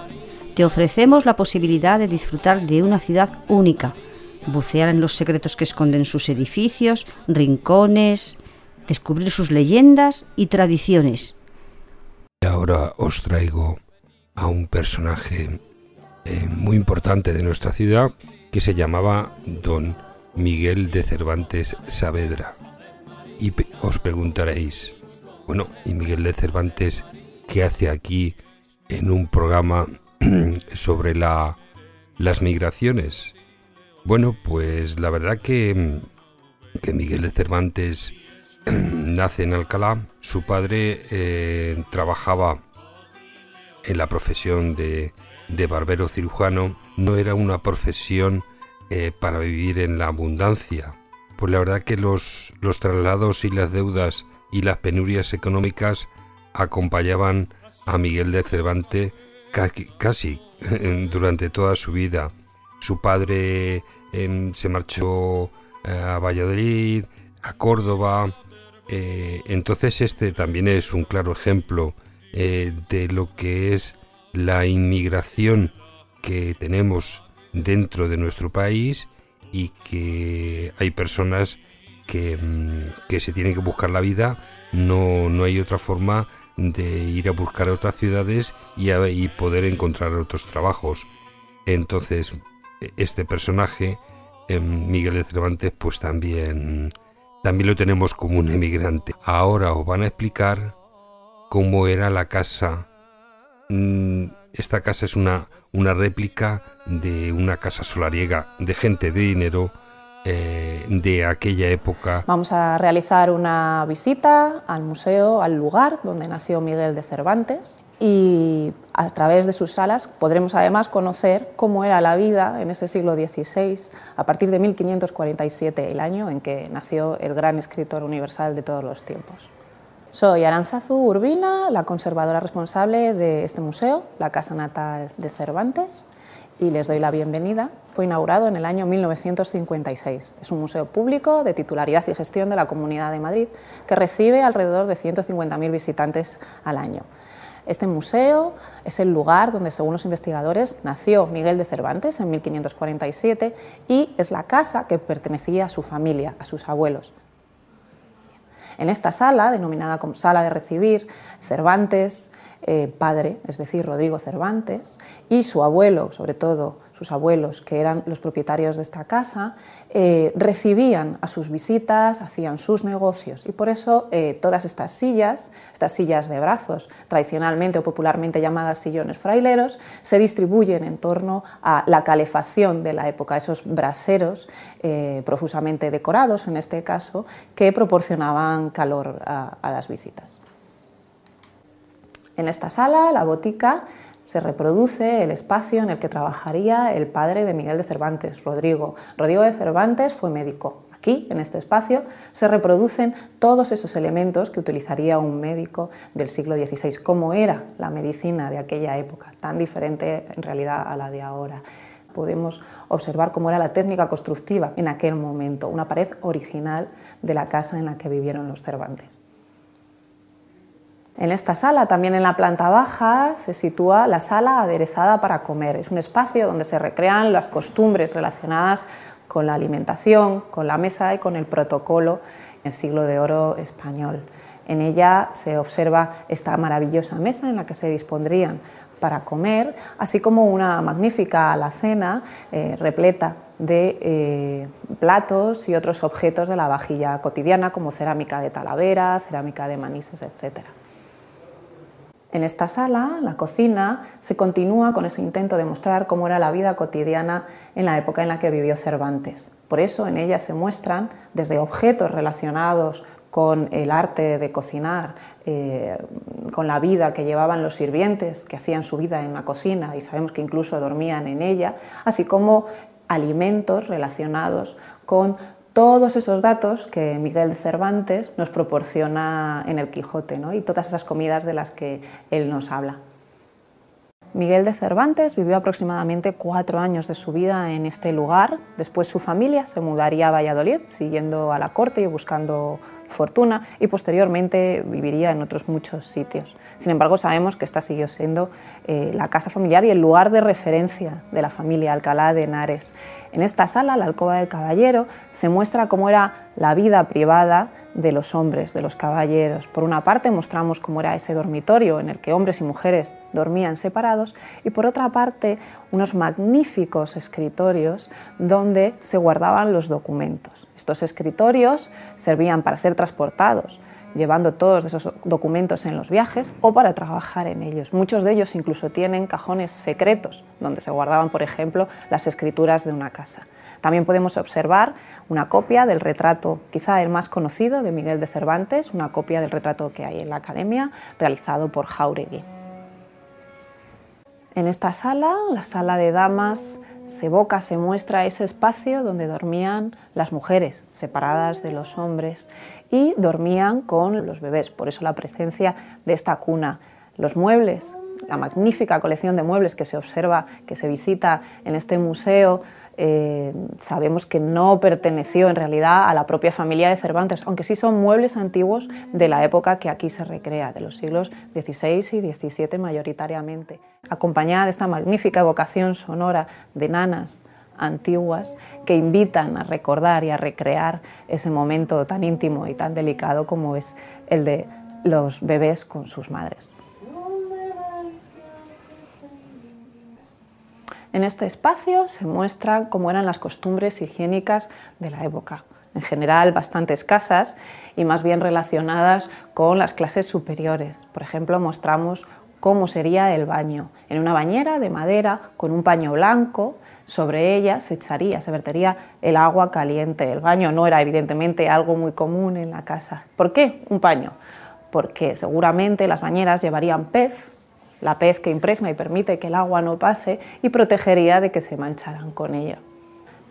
S3: Te ofrecemos la posibilidad de disfrutar de una ciudad única, bucear en los secretos que esconden sus edificios, rincones, descubrir sus leyendas y tradiciones.
S2: Ahora os traigo a un personaje eh, muy importante de nuestra ciudad que se llamaba Don Miguel de Cervantes Saavedra. Y os preguntaréis, bueno, ¿y Miguel de Cervantes qué hace aquí en un programa [clears throat] sobre la, las migraciones? Bueno, pues la verdad que, que Miguel de Cervantes [clears throat] nace en Alcalá. Su padre eh, trabajaba en la profesión de, de barbero cirujano. No era una profesión eh, para vivir en la abundancia. Pues la verdad que los, traslados y las deudas y las penurias económicas acompañaban a Miguel de Cervantes ca- casi [laughs] durante toda su vida. Su padre se marchó eh, a Valladolid, a Córdoba. eh, entonces este también es un claro ejemplo eh, de lo que es la inmigración que tenemos dentro de nuestro país y que hay personas que, mm, que se tienen que buscar la vida, no, no hay otra forma de ir a buscar a otras ciudades y, a- y poder encontrar otros trabajos. Entonces, este personaje, em, Miguel de Cervantes, pues también, también lo tenemos como un emigrante. Ahora os van a explicar cómo era la casa. Mm, Esta casa es una, una réplica de una casa solariega de gente de dinero eh, de aquella época.
S9: Vamos a realizar una visita al museo, al lugar donde nació Miguel de Cervantes y a través de sus salas podremos además conocer cómo era la vida en ese siglo XVI, a partir de 1547, el año en que nació el gran escritor universal de todos los tiempos. Soy Aranzazu Urbina, la conservadora responsable de este museo, la Casa Natal de Cervantes, y les doy la bienvenida. Fue inaugurado en el año 1956. Es un museo público de titularidad y gestión de la Comunidad de Madrid que recibe alrededor de 150.000 visitantes al año. Este museo es el lugar donde, según los investigadores, nació Miguel de Cervantes en 1547 y es la casa que pertenecía a su familia, a sus abuelos. En esta sala, denominada como sala de recibir, Cervantes, eh, padre, es decir, Rodrigo Cervantes, y su abuelo, sobre todo sus abuelos, que eran los propietarios de esta casa, eh, recibían a sus visitas, hacían sus negocios. Y por eso eh, todas estas sillas, estas sillas de brazos, tradicionalmente o popularmente llamadas sillones fraileros, se distribuyen en torno a la calefacción de la época, esos braseros profusamente decorados, en este caso, que proporcionaban calor a las visitas. En esta sala, la botica, se reproduce el espacio en el que trabajaría el padre de Miguel de Cervantes, Rodrigo. Rodrigo de Cervantes fue médico. Aquí, en este espacio, se reproducen todos esos elementos que utilizaría un médico del siglo XVI, cómo era la medicina de aquella época, tan diferente en realidad a la de ahora. Podemos observar cómo era la técnica constructiva en aquel momento, una pared original de la casa en la que vivieron los Cervantes. En esta sala, también en la planta baja, se sitúa la sala aderezada para comer. Es un espacio donde se recrean las costumbres relacionadas con la alimentación, con la mesa y con el protocolo en el siglo de oro español. En ella se observa esta maravillosa mesa en la que se dispondrían para comer, así como una magnífica alacena eh, repleta de eh, platos y otros objetos de la vajilla cotidiana, como cerámica de Talavera, cerámica de Manises, etcétera. En esta sala, la cocina, se continúa con ese intento de mostrar cómo era la vida cotidiana en la época en la que vivió Cervantes. Por eso en ella se muestran desde objetos relacionados con el arte de cocinar, eh, con la vida que llevaban los sirvientes, que hacían su vida en la cocina y sabemos que incluso dormían en ella, así como alimentos relacionados con todos esos datos que Miguel de Cervantes nos proporciona en el Quijote ¿no? y todas esas comidas de las que él nos habla. Miguel de Cervantes vivió aproximadamente cuatro años de su vida en este lugar. Después su familia se mudaría a Valladolid, siguiendo a la corte y buscando fortuna, y posteriormente viviría en otros muchos sitios. Sin embargo, sabemos que esta siguió siendo eh, la casa familiar y el lugar de referencia de la familia Alcalá de Henares. En esta sala, la alcoba del caballero, se muestra cómo era la vida privada de los hombres, de los caballeros. Por una parte mostramos cómo era ese dormitorio en el que hombres y mujeres dormían separados y por otra parte unos magníficos escritorios donde se guardaban los documentos. Estos escritorios servían para ser transportados llevando todos esos documentos en los viajes o para trabajar en ellos. Muchos de ellos incluso tienen cajones secretos donde se guardaban, por ejemplo, las escrituras de una casa. También podemos observar una copia del retrato, quizá el más conocido, de Miguel de Cervantes, una copia del retrato que hay en la Academia, realizado por Jauregui. En esta sala, la sala de damas, se evoca, se muestra ese espacio donde dormían las mujeres, separadas de los hombres, y dormían con los bebés, por eso la presencia de esta cuna. Los muebles, la magnífica colección de muebles que se observa, que se visita en este museo, eh, sabemos que no perteneció en realidad a la propia familia de Cervantes, aunque sí son muebles antiguos de la época que aquí se recrea, de los siglos XVI y XVII mayoritariamente. Acompañada de esta magnífica evocación sonora de nanas antiguas que invitan a recordar y a recrear ese momento tan íntimo y tan delicado como es el de los bebés con sus madres. En este espacio se muestran cómo eran las costumbres higiénicas de la época, en general bastante escasas y más bien relacionadas con las clases superiores. Por ejemplo, mostramos cómo sería el baño. En una bañera de madera con un paño blanco, sobre ella se echaría, se vertería el agua caliente. El baño no era evidentemente algo muy común en la casa. ¿Por qué un paño? Porque seguramente las bañeras llevarían pez, la pez que impregna y permite que el agua no pase y protegería de que se mancharan con ella.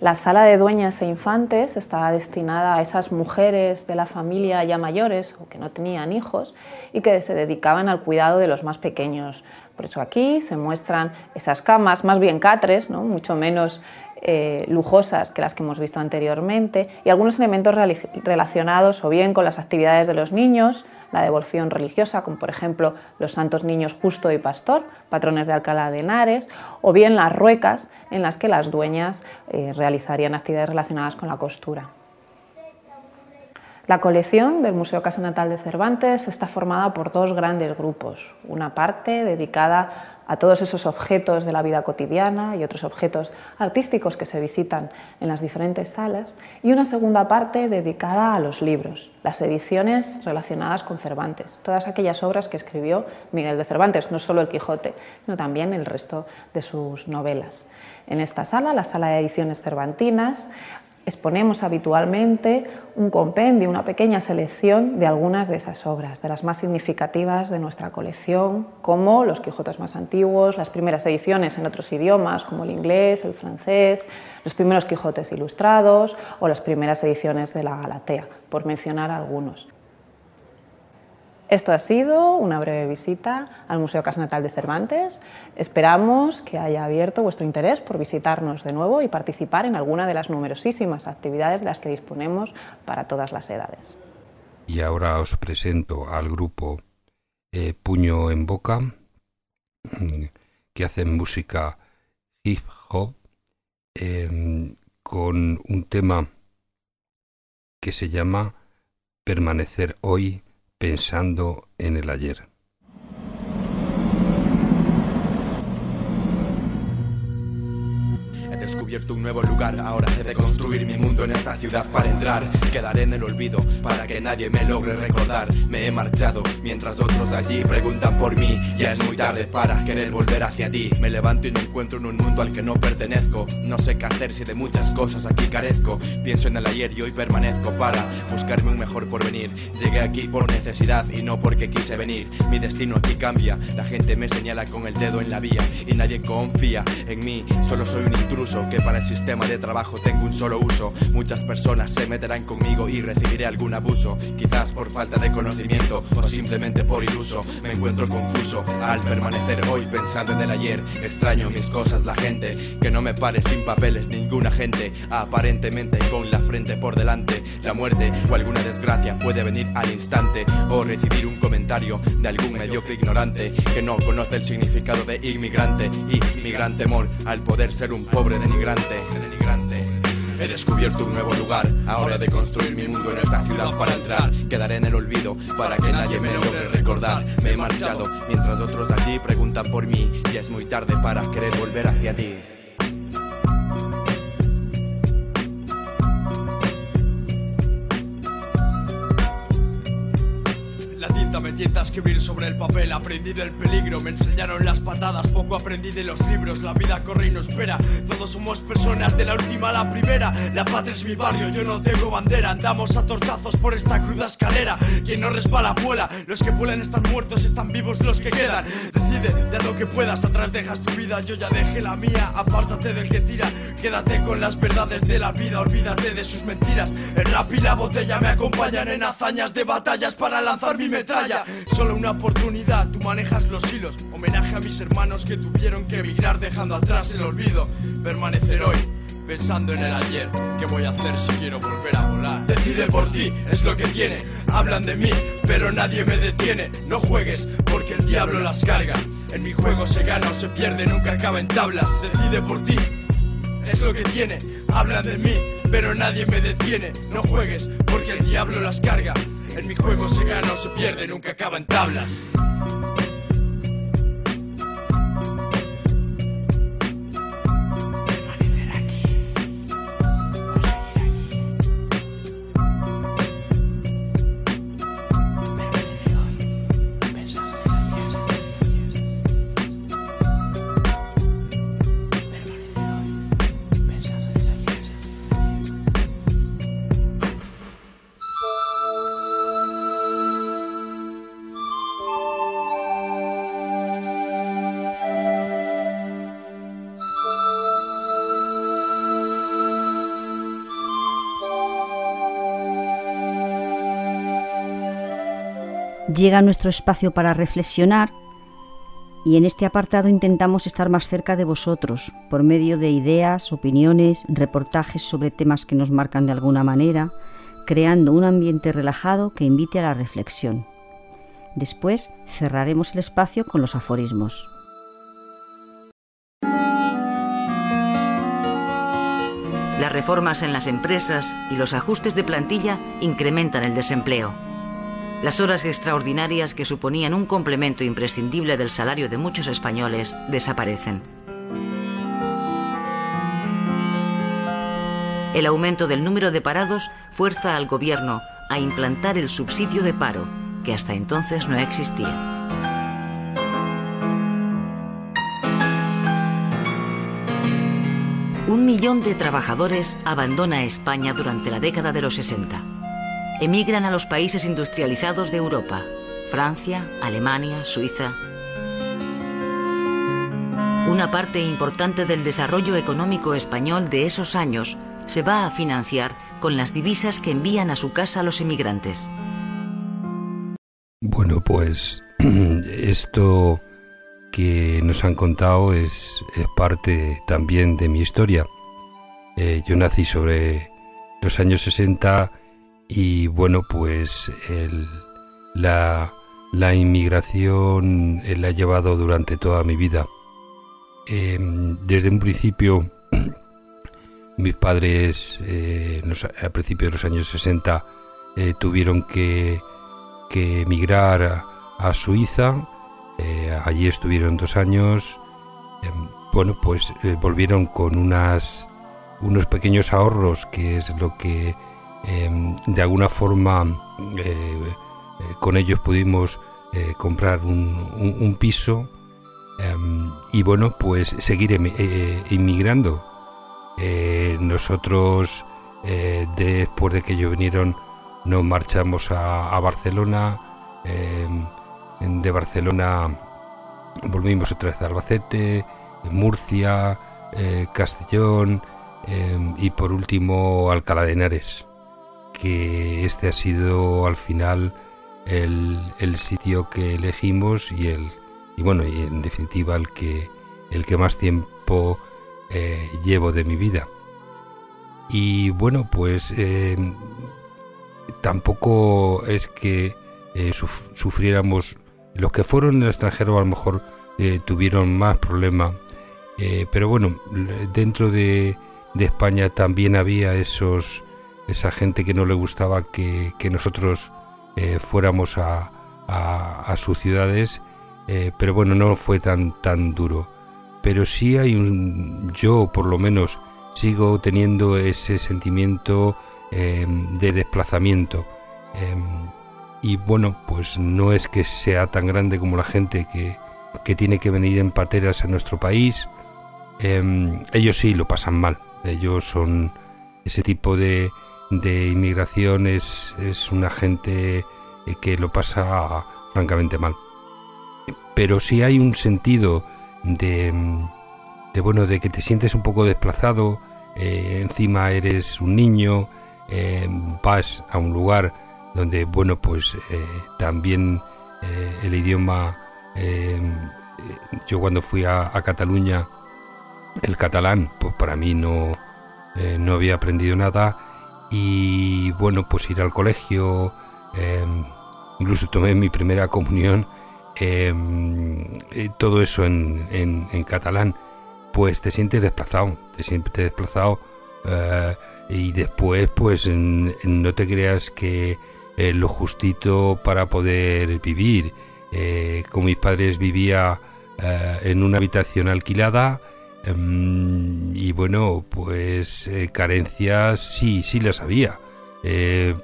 S9: La sala de dueñas e infantes estaba destinada a esas mujeres de la familia ya mayores o que no tenían hijos y que se dedicaban al cuidado de los más pequeños. Por eso aquí se muestran esas camas, más bien catres, ¿no? mucho menos eh, lujosas que las que hemos visto anteriormente, y algunos elementos relacionados o bien con las actividades de los niños, la devoción religiosa, como por ejemplo los santos niños Justo y Pastor, patrones de Alcalá de Henares, o bien las ruecas en las que las dueñas eh, realizarían actividades relacionadas con la costura. La colección del Museo Casa Natal de Cervantes está formada por dos grandes grupos. Una parte dedicada a todos esos objetos de la vida cotidiana y otros objetos artísticos que se visitan en las diferentes salas, y una segunda parte dedicada a los libros, las ediciones relacionadas con Cervantes, todas aquellas obras que escribió Miguel de Cervantes, no solo el Quijote, sino también el resto de sus novelas. En esta sala, la sala de ediciones cervantinas, exponemos habitualmente un compendio, una pequeña selección de algunas de esas obras, de las más significativas de nuestra colección, como los Quijotes más antiguos, las primeras ediciones en otros idiomas, como el inglés, el francés, los primeros Quijotes ilustrados o las primeras ediciones de la Galatea, por mencionar algunos. Esto ha sido una breve visita al Museo Casa Natal de Cervantes. Esperamos que haya abierto vuestro interés por visitarnos de nuevo y participar en alguna de las numerosísimas actividades de las que disponemos para todas las edades.
S2: Y ahora os presento al grupo eh, Puño en Boca, que hacen música hip hop em, con un tema que se llama Permanecer hoy pensando en el ayer.
S10: Descubierto un nuevo lugar, ahora he de construir mi mundo en esta ciudad para entrar. Quedaré en el olvido para que nadie me logre recordar. Me he marchado mientras otros allí preguntan por mí. Ya es muy tarde para querer volver hacia ti. Me levanto y me encuentro en un mundo al que no pertenezco. No sé qué hacer si de muchas cosas aquí carezco. Pienso en el ayer y hoy permanezco para buscarme un mejor porvenir. Llegué aquí por necesidad y no porque quise venir. Mi destino aquí cambia, la gente me señala con el dedo en la vía y nadie confía en mí. Solo soy un intruso que para el sistema de trabajo tengo un solo uso. Muchas personas se meterán conmigo y recibiré algún abuso. Quizás por falta de conocimiento o simplemente por iluso. Me encuentro confuso al permanecer hoy pensando en el ayer. Extraño mis cosas, la gente que no me pare sin papeles, ninguna gente aparentemente con la frente por delante. La muerte o alguna desgracia puede venir al instante o recibir un comentario de algún mediocre ignorante que no conoce el significado de inmigrante y mi temor al poder ser un pobre denigrante. He descubierto un nuevo lugar, ahora de construir mi mundo en esta ciudad para entrar. Quedaré en el olvido para que nadie me logre recordar. Me he marchado mientras otros allí preguntan por mí. Ya es muy tarde para querer volver hacia ti.
S11: Me tienta a escribir sobre el papel Aprendí del peligro, me enseñaron las patadas Poco aprendí de los libros, la vida corre y no espera Todos somos personas de la última a la primera La patria es mi barrio, yo no tengo bandera Andamos a tortazos por esta cruda escalera Quien no resbala vuela, los que vuelan están muertos Están vivos los que quedan Decide de lo que puedas, atrás dejas tu vida Yo ya dejé la mía, apártate del que tira Quédate con las verdades de la vida Olvídate de sus mentiras El rap y la botella me acompañan en hazañas de batallas Para lanzar mi metralla Solo una oportunidad, tú manejas los hilos. Homenaje a mis hermanos que tuvieron que emigrar dejando atrás el olvido. Permanecer hoy pensando en el ayer. ¿Qué voy a hacer si quiero volver a volar? Decide por ti, es lo que tiene. Hablan de mí, pero nadie me detiene. No juegues, porque el diablo las carga. En mi juego se gana o se pierde, nunca acaba en tablas. Decide por ti, es lo que tiene. Hablan de mí, pero nadie me detiene. No juegues, porque el diablo las carga. En mi juego se gana o se pierde, nunca acaba en tablas.
S3: Llega nuestro espacio para reflexionar y en este apartado intentamos estar más cerca de vosotros por medio de ideas, opiniones, reportajes sobre temas que nos marcan de alguna manera, creando un ambiente relajado que invite a la reflexión. Después cerraremos el espacio con los aforismos.
S12: Las reformas en las empresas y los ajustes de plantilla incrementan el desempleo. Las horas extraordinarias que suponían un complemento imprescindible del salario de muchos españoles desaparecen. El aumento del número de parados fuerza al gobierno a implantar el subsidio de paro, que hasta entonces no existía. Un millón de trabajadores abandona España durante la década de los 60 emigran a los países industrializados de Europa, Francia, Alemania, Suiza. Una parte importante del desarrollo económico español de esos años se va a financiar con las divisas que envían a su casa los emigrantes.
S2: Bueno, pues [clears throat] esto que nos han contado es, parte también de mi historia. Eh, yo nací sobre los años 60 y bueno, pues la, inmigración la he llevado durante toda mi vida. Em, desde un principio, [clears throat] mis padres, eh, a principios de los años 60, eh, tuvieron que, emigrar a, Suiza. Eh, allí estuvieron dos años. Em, bueno, pues volvieron con unas unos pequeños ahorros, que es lo que em, de alguna forma con ellos pudimos comprar un, piso em, y bueno, pues seguir inmigrando. nosotros, después de que ellos vinieron, nos marchamos a, Barcelona. Em, de Barcelona volvimos otra vez a Albacete, Murcia, eh, Castellón y por último Alcalá de Henares, que este ha sido al final el, sitio que elegimos y el y bueno y en definitiva el que el que más tiempo eh, llevo de mi vida. Y bueno, pues em, tampoco es que eh, sufriéramos, los que fueron en el extranjero a lo mejor eh, tuvieron más problemas, eh, pero bueno, dentro de, España también había esos, esa gente que no le gustaba que, nosotros fuéramos a, a, sus ciudades, pero bueno, no fue tan, tan duro. Pero sí hay un, yo por lo menos sigo teniendo ese sentimiento Em, de desplazamiento. Em, y bueno, pues no es que sea tan grande como la gente que, tiene que venir en pateras a nuestro país. Em, ellos sí lo pasan mal. Ellos son ese tipo de, de inmigración es, una gente eh, que lo pasa francamente mal. Pero si hay un sentido de, de bueno, de que te sientes un poco desplazado, eh, encima eres un niño, eh, vas a un lugar donde, bueno, pues también el idioma, yo cuando fui a, Cataluña, el catalán, pues para mí no, no había aprendido nada y bueno, pues ir al colegio, incluso tomé mi primera comunión, todo eso en, catalán, pues te sientes desplazado, te sientes desplazado y después pues no te creas que eh, lo justito para poder vivir. Eh, con mis padres vivía eh, en una habitación alquilada em, y bueno, pues carencias sí, sí las había.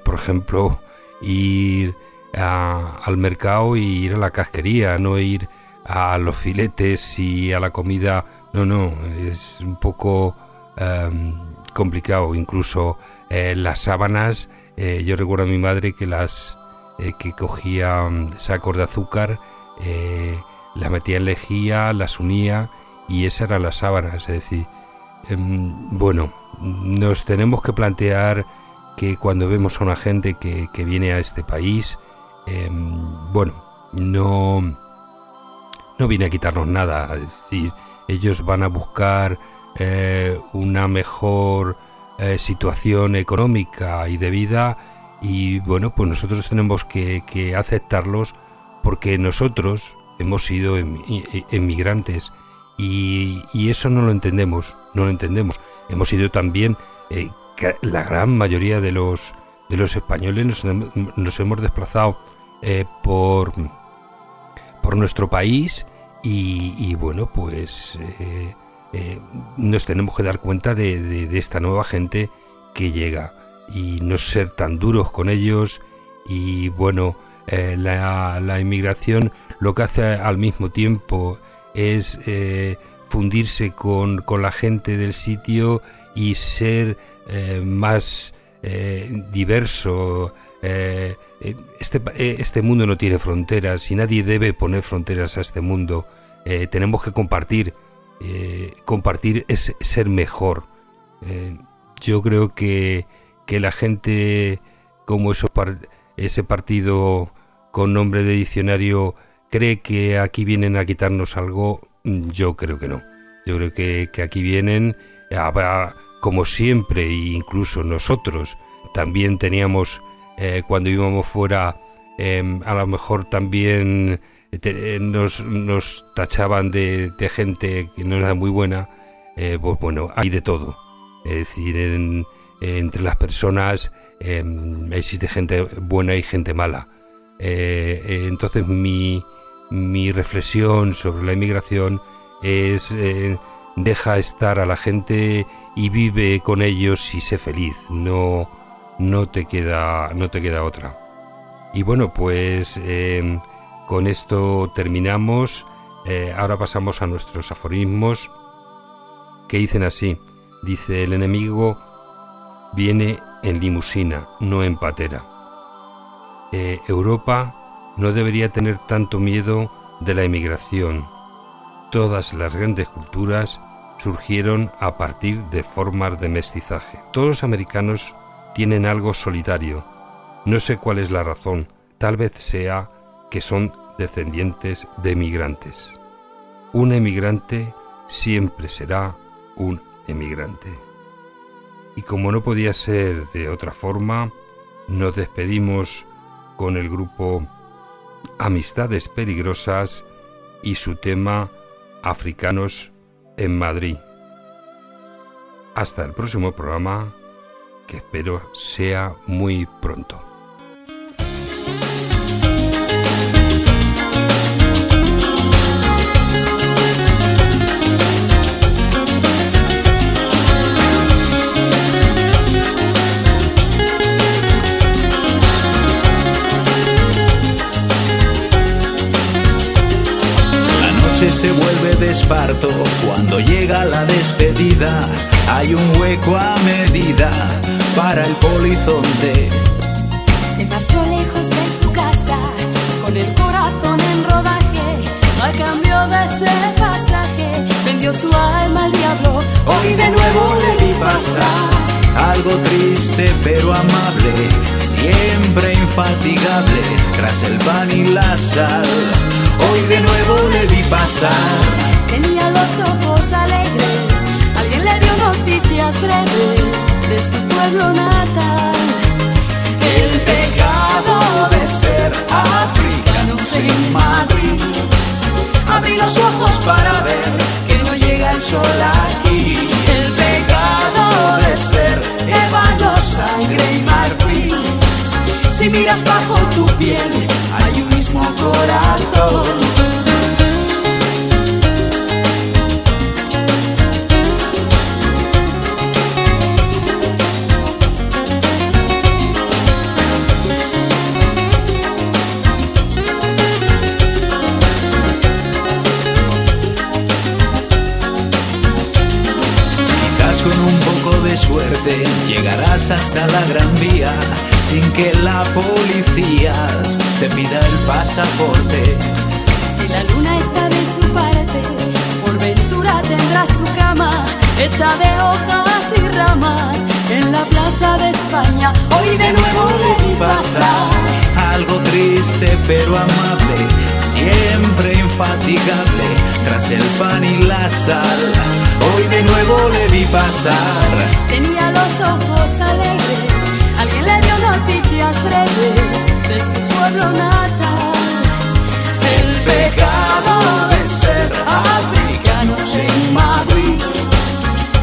S2: por ejemplo, ir al mercado y ir a la casquería, no ir a los filetes y a la comida. No, no, es un poco em, complicado. Incluso eh, las sábanas, eh, yo recuerdo a mi madre que las eh, que cogía mm, sacos de azúcar, las metía en lejía, las unía y esas eran las sábanas. Es decir, em, bueno, nos tenemos que plantear que cuando vemos a una gente que, que viene a este país, em, bueno, no, no viene a quitarnos nada. Es decir, ellos van a buscar eh, una mejor eh, situación económica y de vida y bueno, pues nosotros tenemos que, aceptarlos porque nosotros hemos sido emigrantes y, eso no lo entendemos, no lo entendemos. Hemos sido también, eh, la gran mayoría de los, de los españoles nos, hemos desplazado por, por nuestro país y, bueno, pues eh, nos tenemos que dar cuenta de, esta nueva gente que llega y no ser tan duros con ellos y bueno, eh, la, inmigración lo que hace al mismo tiempo es eh, fundirse con, la gente del sitio y ser más diverso. este, este mundo no tiene fronteras y nadie debe poner fronteras a este mundo. tenemos que compartir eh, compartir es ser mejor. Eh, yo creo que, que, la gente como ese partido con nombre de diccionario cree que aquí vienen a quitarnos algo, mm, yo creo que no. Yo creo que, que aquí vienen, como siempre, e incluso nosotros también teníamos, eh, cuando íbamos fuera, em, a lo mejor también eh, nos, nos tachaban de, gente que no era muy buena, eh, pues bueno, hay de todo. Es decir, entre las personas em, existe gente buena y gente mala. Entonces mi, mi, reflexión sobre la inmigración es deja estar a la gente y vive con ellos y sé feliz. No, no te queda, no te queda otra. Y bueno, pues eh, con esto terminamos. Eh, ahora pasamos a nuestros aforismos que dicen así. Dice el enemigo viene en limusina, no en patera. Eh, Europa no debería tener tanto miedo de la emigración. Todas las grandes culturas surgieron a partir de formas de mestizaje. Todos los americanos tienen algo solitario. No sé cuál es la razón. Tal vez sea que son descendientes de emigrantes. Un emigrante siempre será un emigrante. Y como no podía ser de otra forma, nos despedimos con el grupo Amistades Peligrosas y su tema Africanos en Madrid. Hasta el próximo programa, que espero sea muy pronto.
S13: Se vuelve de esparto cuando llega la despedida. Hay un hueco a medida para el polizonte.
S14: Se marchó lejos de su casa, con el corazón en rodaje. A cambio de ese pasaje, vendió su alma al diablo.
S13: Hoy de nuevo le vi pasar. Algo triste pero amable, siempre infatigable, tras el pan y la sal. Hoy de nuevo le vi pasar.
S14: Tenía los ojos alegres, alguien le dio noticias breves de su pueblo natal.
S13: El pecado de ser africanos en Madrid. Abrí los ojos para ver que no llega el sol aquí. El pecado de ser ébano, sangre y marfil. Si miras bajo tu piel, corazón. Con un poco de suerte llegarás hasta la gran vía sin que la policía te pida el pasaporte.
S14: Si la luna está de su parte, por ventura tendrá su cama hecha de hojas y ramas en la plaza de España. Hoy de nuevo le vi pasar.
S13: Algo triste pero amable, siempre infatigable, tras el pan y la sal. Hoy de nuevo le vi pasar.
S14: Tenía los ojos alegres, alguien le dio noticias breves de su
S13: El pecado de ser africanos en Madrid.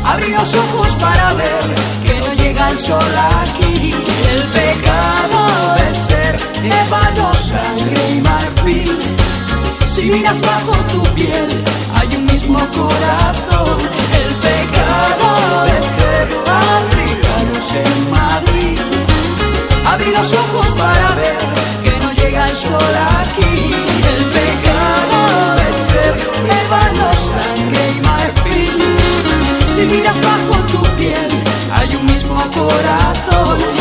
S13: Abrí los ojos para ver que no llega el sol aquí. El pecado de ser ébano, sangre y marfil. Si miras bajo tu piel, hay un mismo corazón. El pecado de ser africanos en Madrid. Abrí los ojos para ver que el sol aquí. El pecado de ser ébano, sangre y marfil. Si miras bajo tu piel, hay un mismo corazón.